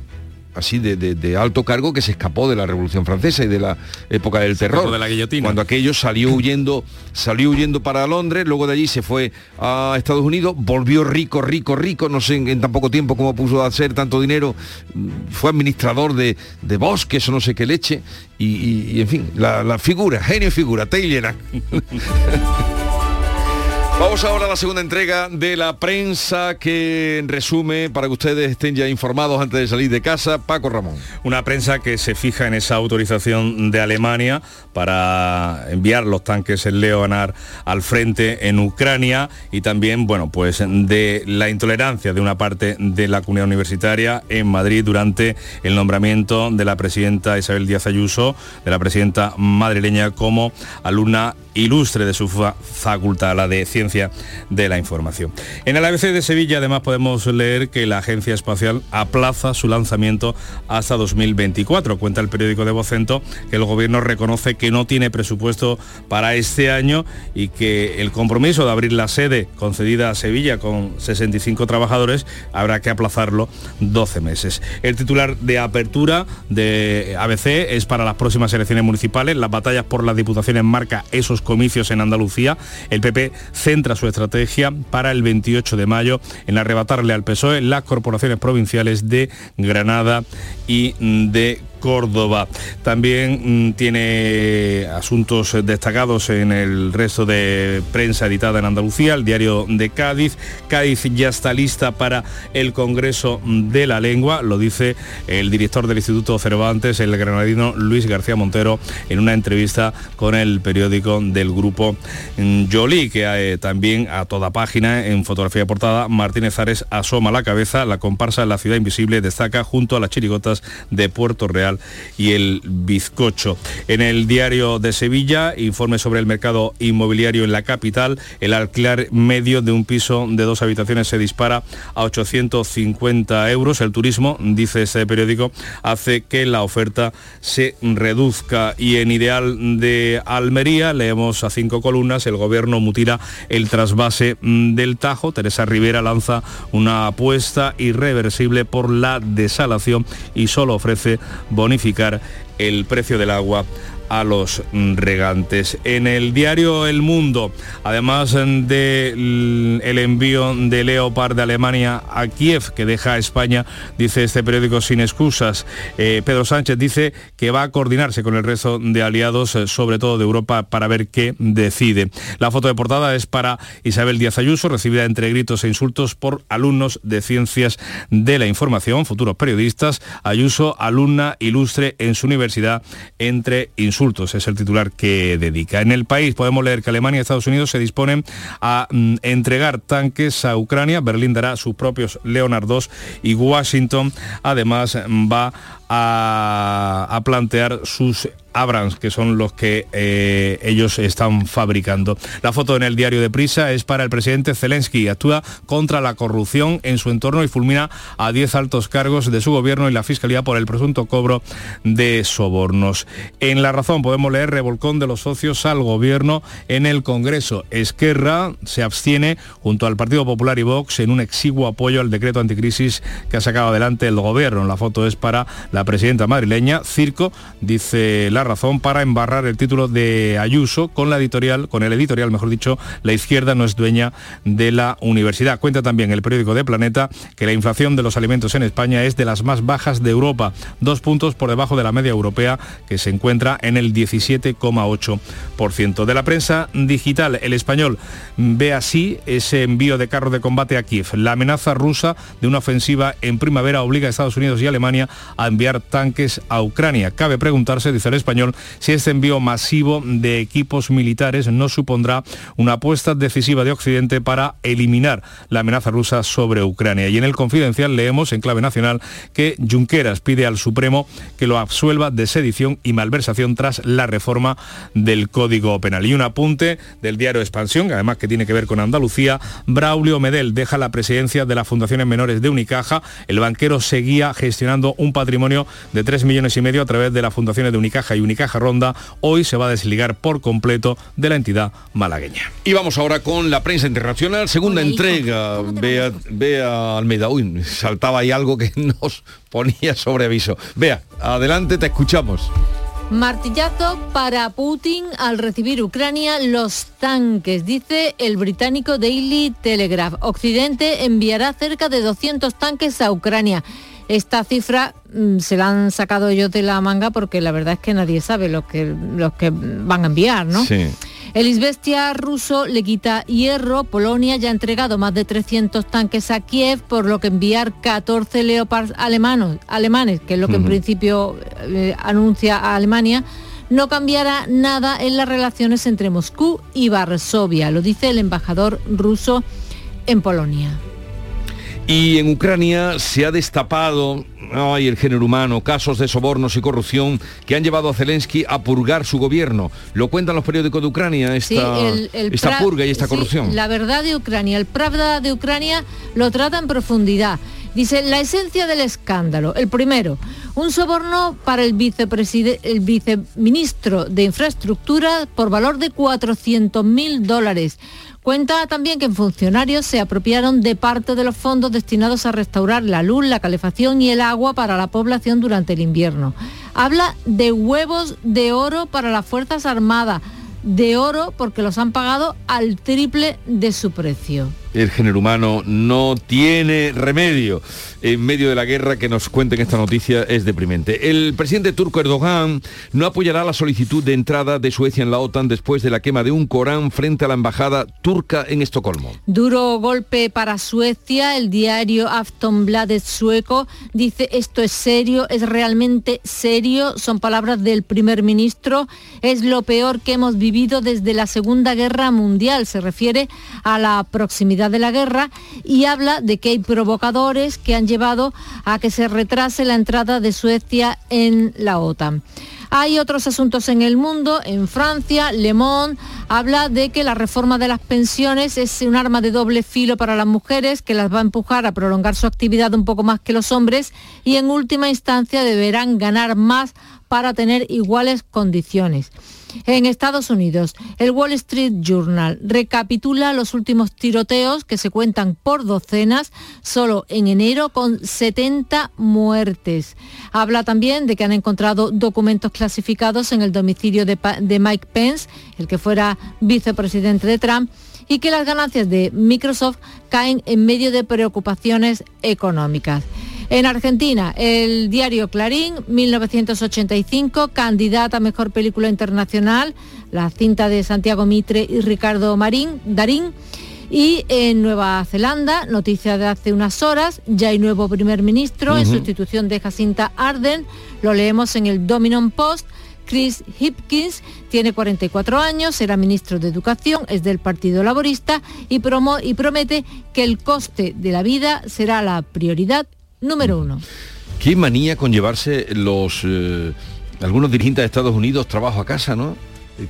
así de, de- de alto cargo que se escapó de la Revolución Francesa y de la época del terror. de la guillotina. Cuando aquello salió huyendo, salió huyendo para Londres, luego de allí se fue a Estados Unidos, volvió rico, rico, rico, no sé en, en tan poco tiempo cómo puso a hacer tanto dinero, mm, fue administrador de, de bosques o no sé qué leche, y, y- y, en fin, la, la figura, genio figura, Taylor. (laughs) Vamos ahora a la segunda entrega de la prensa que resume para que ustedes estén ya informados antes de salir de casa. Paco Ramón. Una prensa que se fija en esa autorización de Alemania para enviar los tanques Leonard al frente en Ucrania y también, bueno, pues de la intolerancia de una parte de la comunidad universitaria en Madrid durante el nombramiento de la presidenta Isabel Díaz Ayuso, de la presidenta madrileña como alumna ilustre de su facultad, la de De la Información. En el ABC de Sevilla además podemos leer que la Agencia Espacial aplaza su lanzamiento hasta 2024. Cuenta el periódico de Vocento que el gobierno reconoce que no tiene presupuesto para este año y que el compromiso de abrir la sede concedida a Sevilla con 65 trabajadores habrá que aplazarlo 12 meses. El titular de apertura de ABC es para las próximas elecciones municipales. Las batallas por las diputaciones marca esos comicios en Andalucía. El PP centra su estrategia para el 28 de mayo en arrebatarle al PSOE las corporaciones provinciales de Granada y de Córdoba. También mm, tiene asuntos destacados en el resto de prensa editada en Andalucía, el diario de Cádiz. Cádiz ya está lista para el Congreso de la Lengua, lo dice el director del Instituto Cervantes, el granadino Luis García Montero, en una entrevista con el periódico del grupo Jolie, que eh, también a toda página en fotografía portada, Martínez Ares asoma la cabeza, la comparsa de La Ciudad Invisible destaca junto a las chirigotas de Puerto Real y el bizcocho. En el diario de Sevilla, informe sobre el mercado inmobiliario en la capital, el alquiler medio de un piso de dos habitaciones se dispara a 850 euros. El turismo, dice este periódico, hace que la oferta se reduzca. Y en Ideal de Almería, leemos a cinco columnas, el gobierno mutila el trasvase del Tajo. Teresa Rivera lanza una apuesta irreversible por la desalación y solo ofrece bonificar el precio del agua a los regantes. En el diario El Mundo, además del envío de Leopard de Alemania a Kiev, que deja a España, dice este periódico sin excusas, eh, Pedro Sánchez dice que va a coordinarse con el resto de aliados, eh, sobre todo de Europa, para ver qué decide. La foto de portada es para Isabel Díaz Ayuso, recibida entre gritos e insultos por alumnos de Ciencias de la Información, futuros periodistas. Ayuso, alumna ilustre en su universidad entre insultos es el titular que dedica. En el país podemos leer que Alemania y Estados Unidos se disponen a mm, entregar tanques a Ucrania. Berlín dará sus propios Leonard II y Washington además va a, plantear sus Abrams, que son los que eh, ellos están fabricando. La foto en el diario de Prisa es para el presidente Zelensky. Actúa contra la corrupción en su entorno y fulmina a 10 altos cargos de su gobierno y la Fiscalía por el presunto cobro de sobornos. En La Razón podemos leer revolcón de los socios al gobierno en el Congreso. Esquerra se abstiene junto al Partido Popular y Vox en un exiguo apoyo al decreto anticrisis que ha sacado adelante el gobierno. La foto es para la presidenta madrileña. Circo, dice la razón para embarrar el título de Ayuso con la editorial, con el editorial, mejor dicho, la izquierda no es dueña de la universidad. Cuenta también el periódico de Planeta que la inflación de los alimentos en España es de las más bajas de Europa, dos puntos por debajo de la media europea que se encuentra en el 17,8%. De la prensa digital, el español ve así ese envío de carros de combate a Kiev. La amenaza rusa de una ofensiva en primavera obliga a Estados Unidos y Alemania a tanques a Ucrania. Cabe preguntarse, dice el español, si este envío masivo de equipos militares no supondrá una apuesta decisiva de Occidente para eliminar la amenaza rusa sobre Ucrania. Y en el confidencial leemos en clave nacional que Junqueras pide al Supremo que lo absuelva de sedición y malversación tras la reforma del Código Penal. Y un apunte del diario Expansión, además que tiene que ver con Andalucía, Braulio Medel deja la presidencia de las fundaciones menores de Unicaja. El banquero seguía gestionando un patrimonio de 3 millones y medio a través de las fundaciones de Unicaja y Unicaja Ronda, hoy se va a desligar por completo de la entidad malagueña. Y vamos ahora con la prensa internacional, segunda entrega. Vea, vea Almeida, uy, saltaba ahí algo que (laughs) nos ponía sobre aviso. Vea, adelante, te escuchamos. Martillazo para Putin al recibir Ucrania los tanques, dice el británico Daily Telegraph. Occidente enviará cerca de 200 tanques a Ucrania. Esta cifra mm, se la han sacado ellos de la manga porque la verdad es que nadie sabe lo que, los que van a enviar, ¿no? El Isbestia ruso le quita hierro. Polonia ya ha entregado más de 300 tanques a Kiev, por lo que enviar 14 Leopards alemanos, alemanes, que es lo que en principio eh, anuncia a Alemania, no cambiará nada en las relaciones entre Moscú y Varsovia, lo dice el embajador ruso en Polonia. Y en Ucrania se ha destapado ay, el género humano, casos de sobornos y corrupción que han llevado a Zelensky a purgar su gobierno. Lo cuentan los periódicos de Ucrania, esta, Sí, el- el esta Pra- purga y esta sí, corrupción. La verdad de Ucrania, el Pravda de Ucrania lo trata en profundidad. Dice la esencia del escándalo. El primero, un soborno para el, vicepreside- el viceministro de Infraestructura por valor de 400 mil dólares. Cuenta también que funcionarios se apropiaron de parte de los fondos destinados a restaurar la luz, la calefacción y el agua para la población durante el invierno. Habla de huevos de oro para las Fuerzas Armadas, de oro porque los han pagado al triple de su precio. El género humano no tiene remedio. En medio de la guerra que nos cuenten esta noticia es deprimente. El presidente turco Erdogan no apoyará la solicitud de entrada de Suecia en la OTAN después de la quema de un Corán frente a la embajada turca en Estocolmo. Duro golpe para Suecia. El diario Aftonbladet sueco dice esto es serio, es realmente serio. Son palabras del primer ministro. Es lo peor que hemos vivido desde la Segunda Guerra Mundial. Se refiere a la proximidad de la guerra y habla de que hay provocadores que han llevado a que se retrase la entrada de Suecia en la OTAN. Hay otros asuntos en el mundo. En Francia, Le Monde habla de que la reforma de las pensiones es un arma de doble filo para las mujeres que las va a empujar a prolongar su actividad un poco más que los hombres y en última instancia deberán ganar más para tener iguales condiciones. En Estados Unidos, el Wall Street Journal recapitula los últimos tiroteos que se cuentan por docenas solo en enero con 70 muertes. Habla también de que han encontrado documentos clasificados en el domicilio de, de Mike Pence, el que fuera vicepresidente de Trump, y que las ganancias de Microsoft caen en medio de preocupaciones económicas. En Argentina, el diario Clarín, 1985, candidata a Mejor Película Internacional, la cinta de Santiago Mitre y Ricardo Marín, Darín. Y en Nueva Zelanda, noticia de hace unas horas, ya hay nuevo primer ministro en sustitución de Jacinta Arden, lo leemos en el Dominion Post. Chris Hipkins tiene 44 años, será ministro de Educación, es del Partido Laborista y, promo- y promete que el coste de la vida será la prioridad número uno. Qué manía con llevarse los eh, algunos dirigentes de Estados Unidos trabajo a casa, ¿no?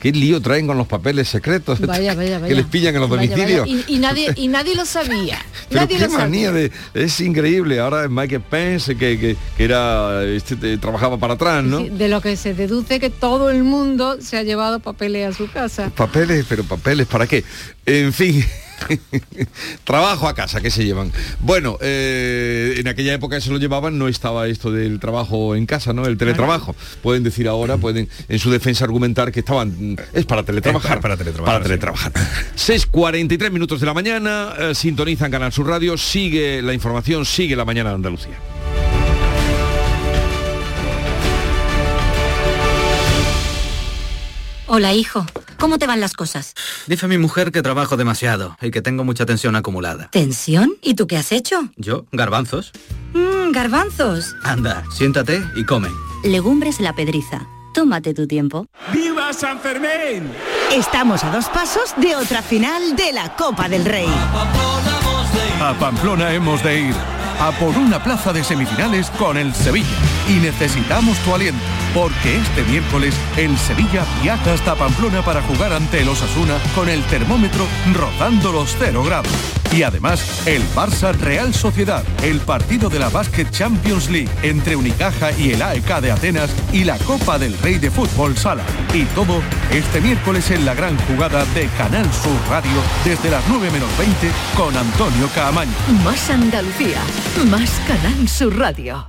Qué lío traen con los papeles secretos Vaya, (laughs) vaya, vaya. que les pillan en los domicilios. Y, y nadie, y nadie lo sabía. (laughs) Pero nadie qué lo sabía. manía de es increíble. Ahora es Michael Pence que, que, que era este, te- trabajaba para atrás, ¿no? Sí, De lo que se deduce que todo el mundo se ha llevado papeles a su casa. Papeles, pero papeles, ¿para qué? En fin, (laughs) trabajo a casa que se llevan. Bueno, eh, en aquella época se lo llevaban, no estaba esto del trabajo en casa, ¿no? El teletrabajo. Pueden decir ahora, pueden en su defensa argumentar que estaban, es para teletrabajar. Es para teletrabajar, Para teletrabajar. 6.43 minutos de la mañana, eh, sintonizan Canal Sur Radio, sigue la información, sigue la mañana de Andalucía. Hola, hijo. ¿Cómo te van las cosas? Dice mi mujer que trabajo demasiado y que tengo mucha tensión acumulada. ¿Tensión? ¿Y tú qué has hecho? ¿Yo? ¿Garbanzos? Mmm, garbanzos. Anda, siéntate y come. Legumbres la pedriza. Tómate tu tiempo. ¡Viva San Fermín! Estamos a dos pasos de otra final de la Copa del Rey. A Pamplona hemos de ir a por una plaza de semifinales con el Sevilla. Y necesitamos tu aliento, porque este miércoles el Sevilla viaja hasta Pamplona para jugar ante el Osasuna con el termómetro rozando los 0 grados. Y además, el Barça Real Sociedad, el partido de la Basket Champions League entre Unicaja y el AEK de Atenas y la Copa del Rey de Fútbol Sala. Y todo este miércoles en la gran jugada de Canal Sur Radio desde las 9 menos 20 con Antonio Caamaño. Más Andalucía, más Canal Sur Radio.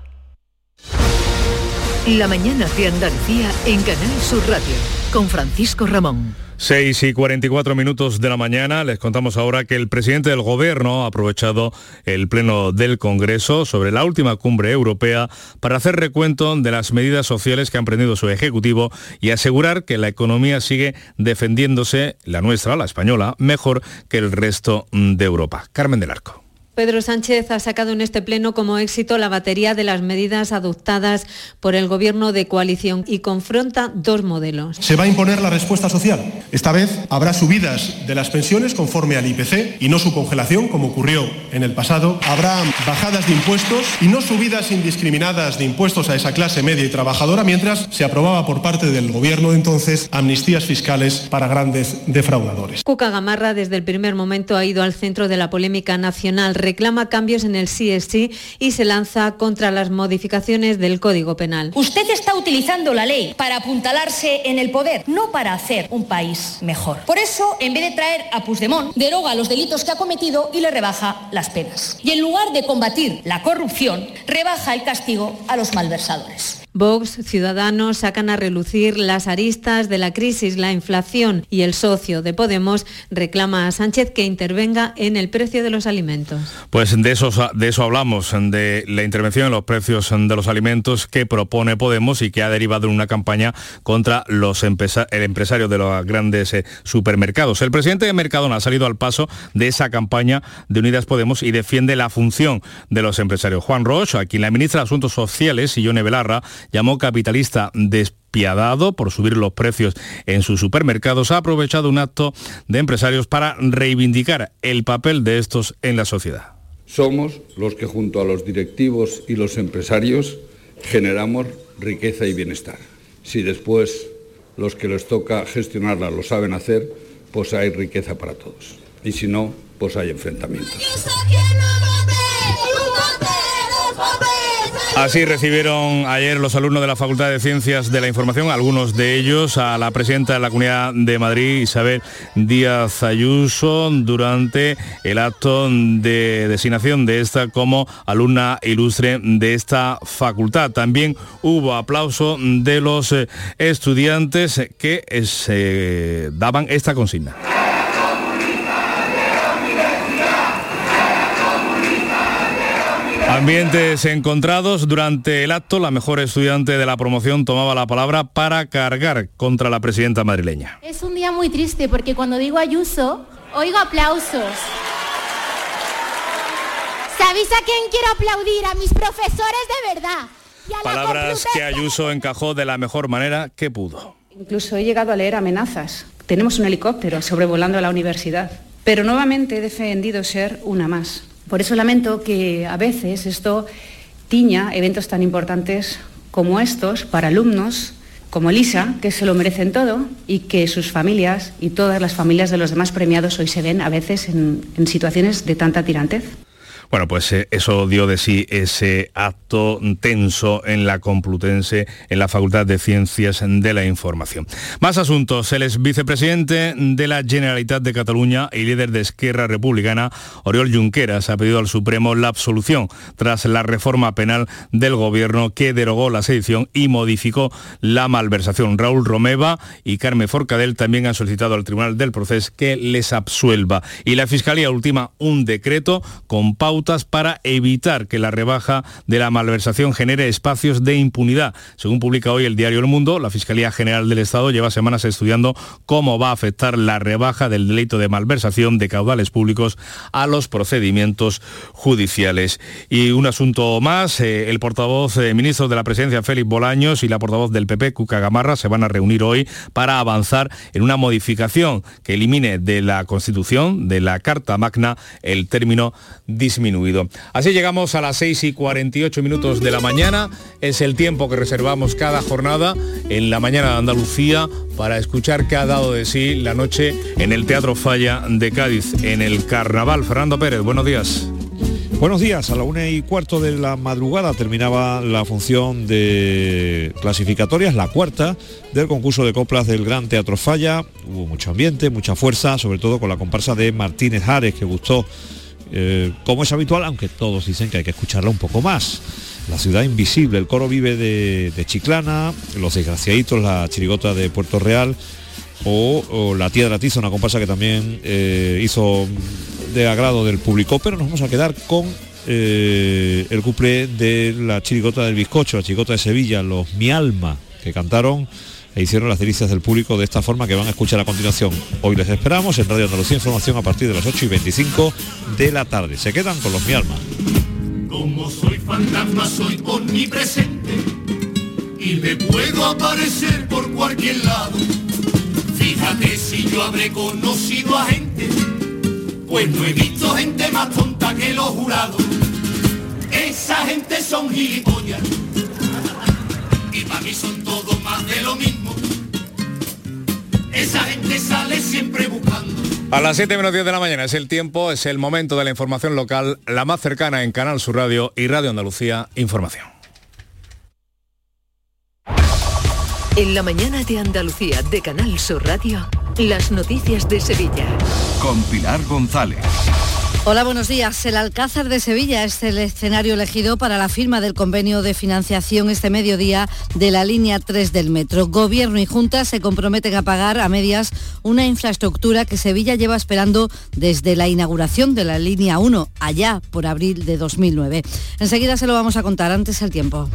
La mañana de Andalucía en Canal Sur Radio con Francisco Ramón. 6 y 44 minutos de la mañana les contamos ahora que el presidente del gobierno ha aprovechado el pleno del Congreso sobre la última cumbre europea para hacer recuento de las medidas sociales que ha emprendido su ejecutivo y asegurar que la economía sigue defendiéndose, la nuestra, la española, mejor que el resto de Europa. Carmen del Arco. Pedro Sánchez ha sacado en este pleno como éxito la batería de las medidas adoptadas por el gobierno de coalición y confronta dos modelos. Se va a imponer la respuesta social. Esta vez habrá subidas de las pensiones conforme al IPC y no su congelación como ocurrió en el pasado. Habrá bajadas de impuestos y no subidas indiscriminadas de impuestos a esa clase media y trabajadora mientras se aprobaba por parte del gobierno de entonces amnistías fiscales para grandes defraudadores. Cuca Gamarra desde el primer momento ha ido al centro de la polémica nacional reclama cambios en el CSI y se lanza contra las modificaciones del Código Penal. Usted está utilizando la ley para apuntalarse en el poder, no para hacer un país mejor. Por eso, en vez de traer a Puigdemont, deroga los delitos que ha cometido y le rebaja las penas. Y en lugar de combatir la corrupción, rebaja el castigo a los malversadores. Vox, Ciudadanos sacan a relucir las aristas de la crisis, la inflación y el socio de Podemos reclama a Sánchez que intervenga en el precio de los alimentos. Pues de eso, de eso hablamos, de la intervención en los precios de los alimentos que propone Podemos y que ha derivado en una campaña contra los el empresario de los grandes eh, supermercados. El presidente de Mercadona ha salido al paso de esa campaña de Unidas Podemos y defiende la función de los empresarios. Juan Roche, a quien la ministra de Asuntos Sociales, y Yone Belarra, llamó capitalista despiadado por subir los precios en sus supermercados, ha aprovechado un acto de empresarios para reivindicar el papel de estos en la sociedad. Somos los que junto a los directivos y los empresarios generamos riqueza y bienestar. Si después los que les toca gestionarla lo saben hacer, pues hay riqueza para todos. Y si no, pues hay enfrentamientos. Así recibieron ayer los alumnos de la Facultad de Ciencias de la Información, algunos de ellos, a la presidenta de la Comunidad de Madrid, Isabel Díaz Ayuso, durante el acto de designación de esta como alumna ilustre de esta facultad. También hubo aplauso de los eh, estudiantes que eh, se daban esta consigna. Ambientes encontrados. Durante el acto, la mejor estudiante de la promoción tomaba la palabra para cargar contra la presidenta madrileña. Es un día muy triste porque cuando digo Ayuso, oigo aplausos. ¿Sabéis a quién quiero aplaudir? A mis profesores de verdad. Palabras que Ayuso encajó de la mejor manera que pudo. Incluso he llegado a leer amenazas. Tenemos un helicóptero sobrevolando la universidad. Pero nuevamente he defendido ser una más. Por eso lamento que a veces esto tiña eventos tan importantes como estos para alumnos como Elisa, que se lo merecen todo y que sus familias y todas las familias de los demás premiados hoy se ven a veces en, en situaciones de tanta tirantez. Bueno, pues eh, eso dio de sí ese acto tenso en la Complutense, en la Facultad de Ciencias de la Información. Más asuntos. El ex vicepresidente de la Generalitat de Cataluña y líder de Esquerra Republicana, Oriol Junqueras, ha pedido al Supremo la absolución tras la reforma penal del gobierno que derogó la sedición y modificó la malversación. Raúl Romeva y Carmen Forcadell también han solicitado al Tribunal del Proceso que les absuelva. Y la Fiscalía ultima un decreto con pauta para evitar que la rebaja de la malversación genere espacios de impunidad. Según publica hoy el diario El Mundo, la Fiscalía General del Estado lleva semanas estudiando cómo va a afectar la rebaja del delito de malversación de caudales públicos a los procedimientos judiciales. Y un asunto más, eh, el portavoz eh, ministro de la Presidencia, Félix Bolaños, y la portavoz del PP, Cuca Gamarra, se van a reunir hoy para avanzar en una modificación que elimine de la Constitución, de la Carta Magna, el término Así llegamos a las 6 y 48 minutos de la mañana. Es el tiempo que reservamos cada jornada en la mañana de Andalucía para escuchar qué ha dado de sí la noche en el Teatro Falla de Cádiz, en el Carnaval. Fernando Pérez, buenos días. Buenos días, a la una y cuarto de la madrugada terminaba la función de clasificatorias, la cuarta del concurso de coplas del Gran Teatro Falla. Hubo mucho ambiente, mucha fuerza, sobre todo con la comparsa de Martínez Jares, que gustó eh, como es habitual, aunque todos dicen que hay que escucharla un poco más. La ciudad invisible, el coro vive de, Chiclana, los desgraciaditos, la chirigota de Puerto Real o, La Tía de la Tiza, una comparsa que también eh, hizo de agrado del público, pero nos vamos a quedar con eh, el cumple de la chirigota del bizcocho, la chirigota de Sevilla, los Mi Alma, que cantaron e hicieron las delicias del público de esta forma que van a escuchar a continuación. Hoy les esperamos en Radio Andalucía Información a partir de las 8 y 25 de la tarde. Se quedan con los Mi Alma. Como soy fantasma, soy omnipresente y me puedo aparecer por cualquier lado. Fíjate si yo habré conocido a gente, pues no he visto gente más tonta que los jurados. Esa gente son gilipollas mí son todos más de lo mismo. Esa gente sale siempre buscando. A las 7 menos 10 de la mañana es el tiempo, es el momento de la información local, la más cercana en Canal Sur Radio y Radio Andalucía Información. En la mañana de Andalucía de Canal Sur Radio, las noticias de Sevilla. Con Pilar González. Hola, buenos días. El Alcázar de Sevilla es el escenario elegido para la firma del convenio de financiación este mediodía de la línea 3 del metro. Gobierno y Junta se comprometen a pagar a medias una infraestructura que Sevilla lleva esperando desde la inauguración de la línea 1, allá por abril de 2009. Enseguida se lo vamos a contar, antes el tiempo.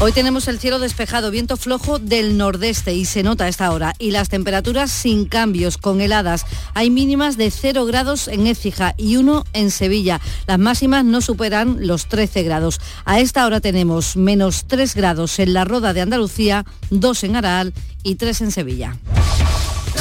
Hoy tenemos el cielo despejado, viento flojo del nordeste y se nota a esta hora. Y las temperaturas sin cambios, con heladas. Hay mínimas de 0 grados en Écija y 1 en Sevilla. Las máximas no superan los 13 grados. A esta hora tenemos menos 3 grados en la Roda de Andalucía, 2 en Araal y 3 en Sevilla.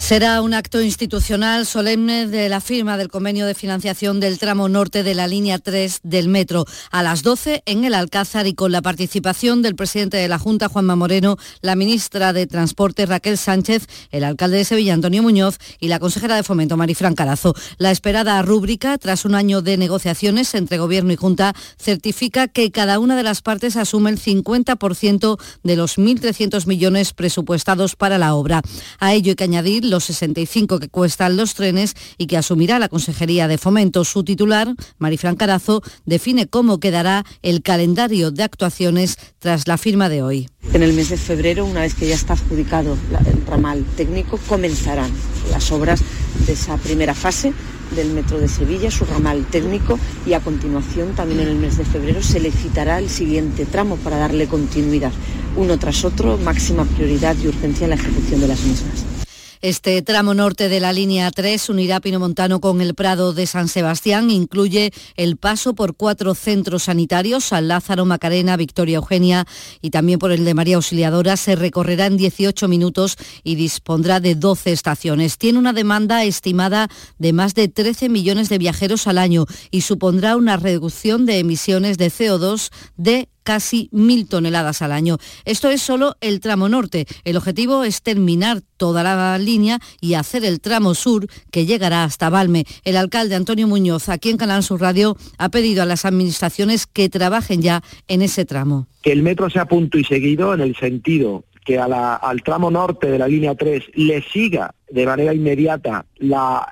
Será un acto institucional solemne de la firma del convenio de financiación del tramo norte de la línea 3 del metro a las 12 en el Alcázar y con la participación del presidente de la Junta, Juanma Moreno, la ministra de Transporte, Raquel Sánchez, el alcalde de Sevilla, Antonio Muñoz, y la consejera de Fomento, Marifran Carazo. La esperada rúbrica, tras un año de negociaciones entre Gobierno y Junta, certifica que cada una de las partes asume el 50% de los 1.300 millones presupuestados para la obra. A ello hay que añadir los 65 que cuestan los trenes y que asumirá la Consejería de Fomento. Su titular, Marifran Carazo, define cómo quedará el calendario de actuaciones tras la firma de hoy. En el mes de febrero, una vez que ya está adjudicado el ramal técnico, comenzarán las obras de esa primera fase del Metro de Sevilla, su ramal técnico, y a continuación, también en el mes de febrero, se licitará el siguiente tramo para darle continuidad, uno tras otro, máxima prioridad y urgencia en la ejecución de las mismas. Este tramo norte de la línea 3 unirá Pinomontano con el Prado de San Sebastián. Incluye el paso por cuatro centros sanitarios, San Lázaro, Macarena, Victoria Eugenia y también por el de María Auxiliadora. Se recorrerá en 18 minutos y dispondrá de 12 estaciones. Tiene una demanda estimada de más de 13 millones de viajeros al año y supondrá una reducción de emisiones de CO2 de casi mil toneladas al año. Esto es solo el tramo norte. El objetivo es terminar toda la línea y hacer el tramo sur que llegará hasta Valme. El alcalde Antonio Muñoz, aquí en Canal Sur Radio, ha pedido a las administraciones que trabajen ya en ese tramo. Que el metro sea punto y seguido en el sentido que al tramo norte de la línea 3 le siga de manera inmediata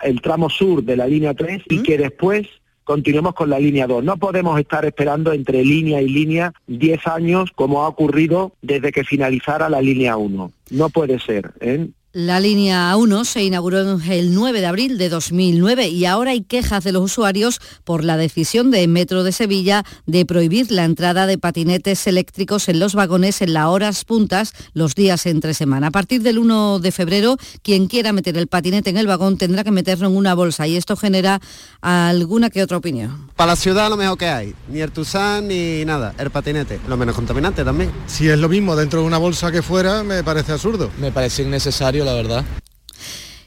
el tramo sur de la línea 3 y que después continuemos con la línea 2. No podemos estar esperando entre línea y línea 10 años como ha ocurrido desde que finalizara la línea 1. No puede ser. ¿eh? La línea 1 se inauguró el 9 de abril de 2009 y ahora hay quejas de los usuarios por la decisión de Metro de Sevilla de prohibir la entrada de patinetes eléctricos en los vagones en las horas puntas los días entre semana. A partir del 1 de febrero, quien quiera meter el patinete en el vagón tendrá que meterlo en una bolsa y esto genera alguna que otra opinión. Para la ciudad lo mejor que hay, ni el Tuzán ni nada, el patinete, lo menos contaminante también. Si es lo mismo dentro de una bolsa que fuera, me parece absurdo. Me parece innecesario la verdad.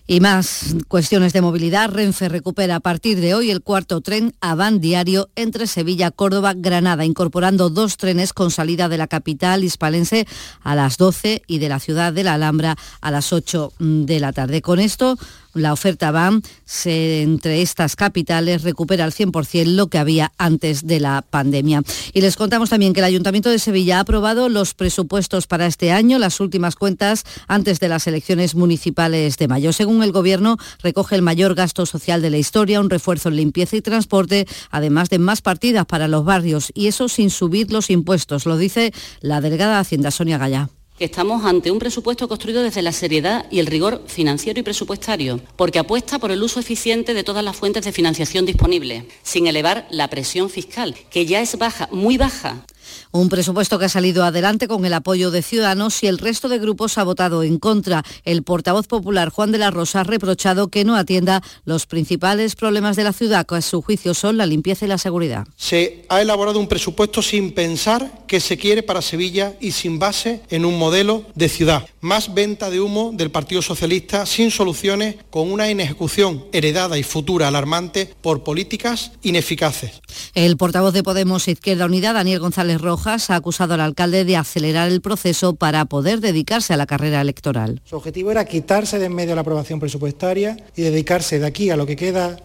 Y más cuestiones de movilidad. Renfe recupera a partir de hoy el cuarto tren a van diario entre Sevilla, Córdoba, Granada, incorporando dos trenes con salida de la capital hispalense a las 12 y de la ciudad de la Alhambra a las 8 de la tarde. Con esto La oferta BAM se, entre estas capitales recupera al 100% lo que había antes de la pandemia. Y les contamos también que el Ayuntamiento de Sevilla ha aprobado los presupuestos para este año, las últimas cuentas antes de las elecciones municipales de mayo. Según el Gobierno, recoge el mayor gasto social de la historia, un refuerzo en limpieza y transporte, además de más partidas para los barrios, y eso sin subir los impuestos, lo dice la delegada de Hacienda Sonia Gallá que estamos ante un presupuesto construido desde la seriedad y el rigor financiero y presupuestario, porque apuesta por el uso eficiente de todas las fuentes de financiación disponibles, sin elevar la presión fiscal, que ya es baja, muy baja, un presupuesto que ha salido adelante con el apoyo de Ciudadanos y el resto de grupos ha votado en contra. El portavoz popular Juan de la Rosa ha reprochado que no atienda los principales problemas de la ciudad, que a su juicio son la limpieza y la seguridad. Se ha elaborado un presupuesto sin pensar qué se quiere para Sevilla y sin base en un modelo de ciudad. Más venta de humo del Partido Socialista sin soluciones, con una inejecución heredada y futura alarmante por políticas ineficaces. El portavoz de Podemos Izquierda Unida, Daniel González Rojas ha acusado al alcalde de acelerar el proceso para poder dedicarse a la carrera electoral. Su objetivo era quitarse de en medio la aprobación presupuestaria y dedicarse de aquí a lo que queda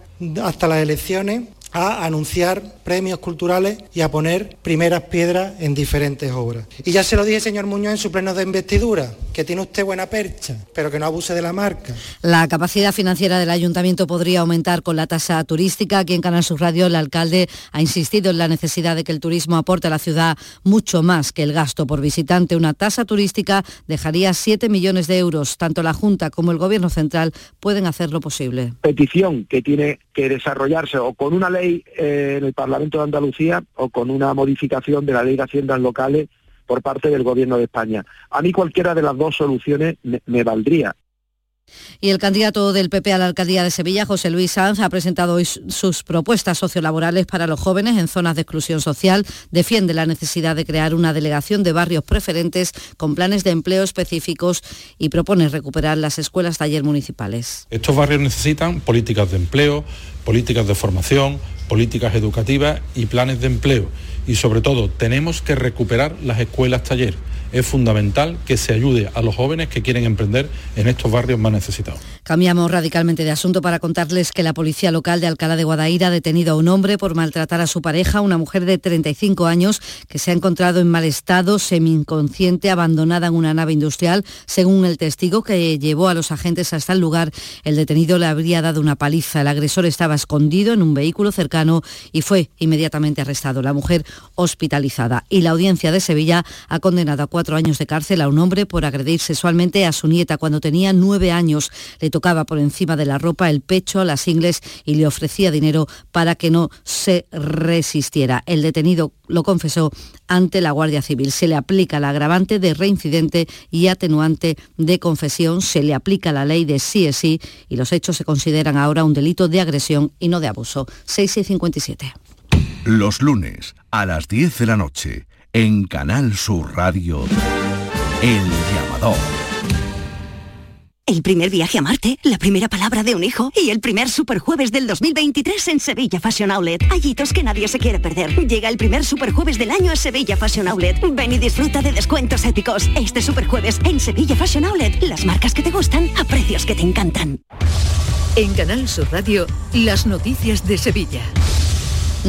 hasta las elecciones a anunciar premios culturales y a poner primeras piedras en diferentes obras. Y ya se lo dije, señor Muñoz, en su pleno de investidura, que tiene usted buena percha, pero que no abuse de la marca. La capacidad financiera del ayuntamiento podría aumentar con la tasa turística. Aquí en Canal Sur Radio el alcalde ha insistido en la necesidad de que el turismo aporte a la ciudad mucho más que el gasto por visitante. Una tasa turística dejaría 7 millones de euros. Tanto la Junta como el Gobierno Central pueden hacerlo posible. Petición que tiene que desarrollarse o con una ley eh, en el Parlamento de Andalucía o con una modificación de la ley de haciendas locales por parte del Gobierno de España. A mí cualquiera de las dos soluciones me, valdría. Y el candidato del PP a la alcaldía de Sevilla, José Luis Sanz, ha presentado hoy sus propuestas sociolaborales para los jóvenes en zonas de exclusión social. Defiende la necesidad de crear una delegación de barrios preferentes con planes de empleo específicos y propone recuperar las escuelas taller municipales. Estos barrios necesitan políticas de empleo, políticas de formación, políticas educativas y planes de empleo. Y sobre todo, tenemos que recuperar las escuelas taller es fundamental que se ayude a los jóvenes que quieren emprender en estos barrios más necesitados. Cambiamos radicalmente de asunto para contarles que la policía local de Alcalá de Guadaira ha detenido a un hombre por maltratar a su pareja, una mujer de 35 años que se ha encontrado en mal estado, semi-inconsciente, abandonada en una nave industrial. Según el testigo que llevó a los agentes hasta el lugar, el detenido le habría dado una paliza. El agresor estaba escondido en un vehículo cercano y fue inmediatamente arrestado. La mujer hospitalizada. Y la audiencia de Sevilla ha condenado a cuatro años de cárcel a un hombre por agredir sexualmente a su nieta cuando tenía nueve años. Le tocaba por encima de la ropa, el pecho, las ingles y le ofrecía dinero para que no se resistiera. El detenido lo confesó ante la Guardia Civil. Se le aplica la agravante de reincidente y atenuante de confesión. Se le aplica la ley de sí es sí y los hechos se consideran ahora un delito de agresión y no de abuso. 6 y 57. Los lunes a las 10 de la noche en Canal Sur Radio, El Llamador. El primer viaje a Marte, la primera palabra de un hijo y el primer superjueves del 2023 en Sevilla Fashion Outlet. Hallitos que nadie se quiere perder. Llega el primer superjueves del año a Sevilla Fashion Outlet. Ven y disfruta de descuentos épicos. Este superjueves en Sevilla Fashion Outlet. Las marcas que te gustan a precios que te encantan. En Canal Sur Radio, las noticias de Sevilla.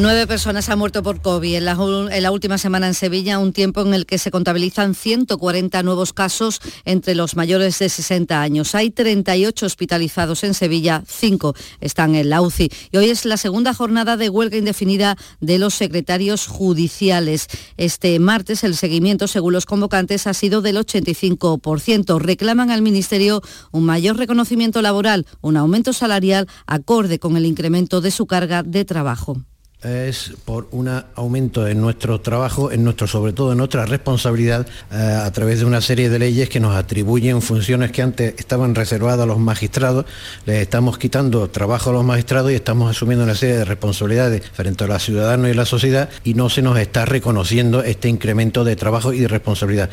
Nueve personas han muerto por COVID en la, última semana en Sevilla, un tiempo en el que se contabilizan 140 nuevos casos entre los mayores de 60 años. Hay 38 hospitalizados en Sevilla, 5 están en la UCI. Y hoy es la segunda jornada de huelga indefinida de los secretarios judiciales. Este martes el seguimiento, según los convocantes, ha sido del 85%. Reclaman al Ministerio un mayor reconocimiento laboral, un aumento salarial acorde con el incremento de su carga de trabajo es por un aumento en nuestro trabajo, en nuestro, sobre todo en nuestra responsabilidad, eh, a través de una serie de leyes que nos atribuyen funciones que antes estaban reservadas a los magistrados, les estamos quitando trabajo a los magistrados y estamos asumiendo una serie de responsabilidades frente a los ciudadanos y la sociedad y no se nos está reconociendo este incremento de trabajo y de responsabilidad.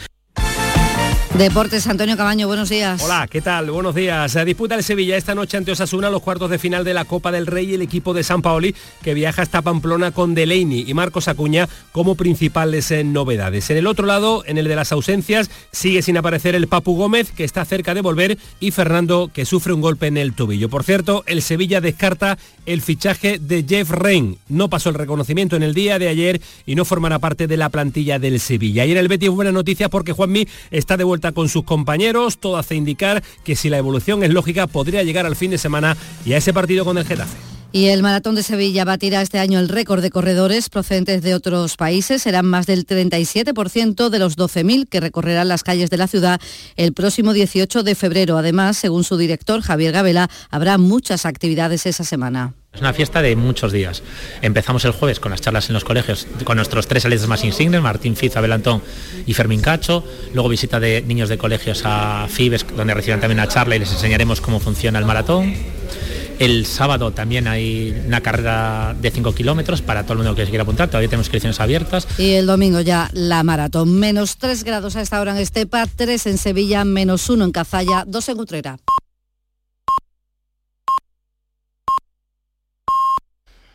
Deportes, Antonio Cabaño, buenos días. Hola, ¿qué tal? Buenos días. Disputa el Sevilla esta noche ante Osasuna los cuartos de final de la Copa del Rey y el equipo de San Paoli que viaja hasta Pamplona con Delaney y Marcos Acuña como principales eh, novedades. En el otro lado, en el de las ausencias, sigue sin aparecer el Papu Gómez que está cerca de volver y Fernando que sufre un golpe en el tobillo. Por cierto, el Sevilla descarta el fichaje de Jeff Rain. No pasó el reconocimiento en el día de ayer y no formará parte de la plantilla del Sevilla. Y en el Betis buena noticia porque Juanmi está de vuelta con sus compañeros. Todo hace indicar que si la evolución es lógica podría llegar al fin de semana y a ese partido con el Getafe. Y el Maratón de Sevilla batirá este año el récord de corredores procedentes de otros países. Serán más del 37% de los 12.000 que recorrerán las calles de la ciudad el próximo 18 de febrero. Además, según su director Javier Gabela, habrá muchas actividades esa semana. Es una fiesta de muchos días. Empezamos el jueves con las charlas en los colegios con nuestros tres atletas más insignes, Martín Fiz, Abel Antón y Fermín Cacho. Luego visita de niños de colegios a FIBES, donde reciben también una charla y les enseñaremos cómo funciona el maratón. El sábado también hay una carrera de 5 kilómetros para todo el mundo que se quiera apuntar. Todavía tenemos inscripciones abiertas. Y el domingo ya la maratón. Menos 3 grados a esta hora en Estepa, 3 en Sevilla, menos 1 en Cazalla, 2 en Utrera.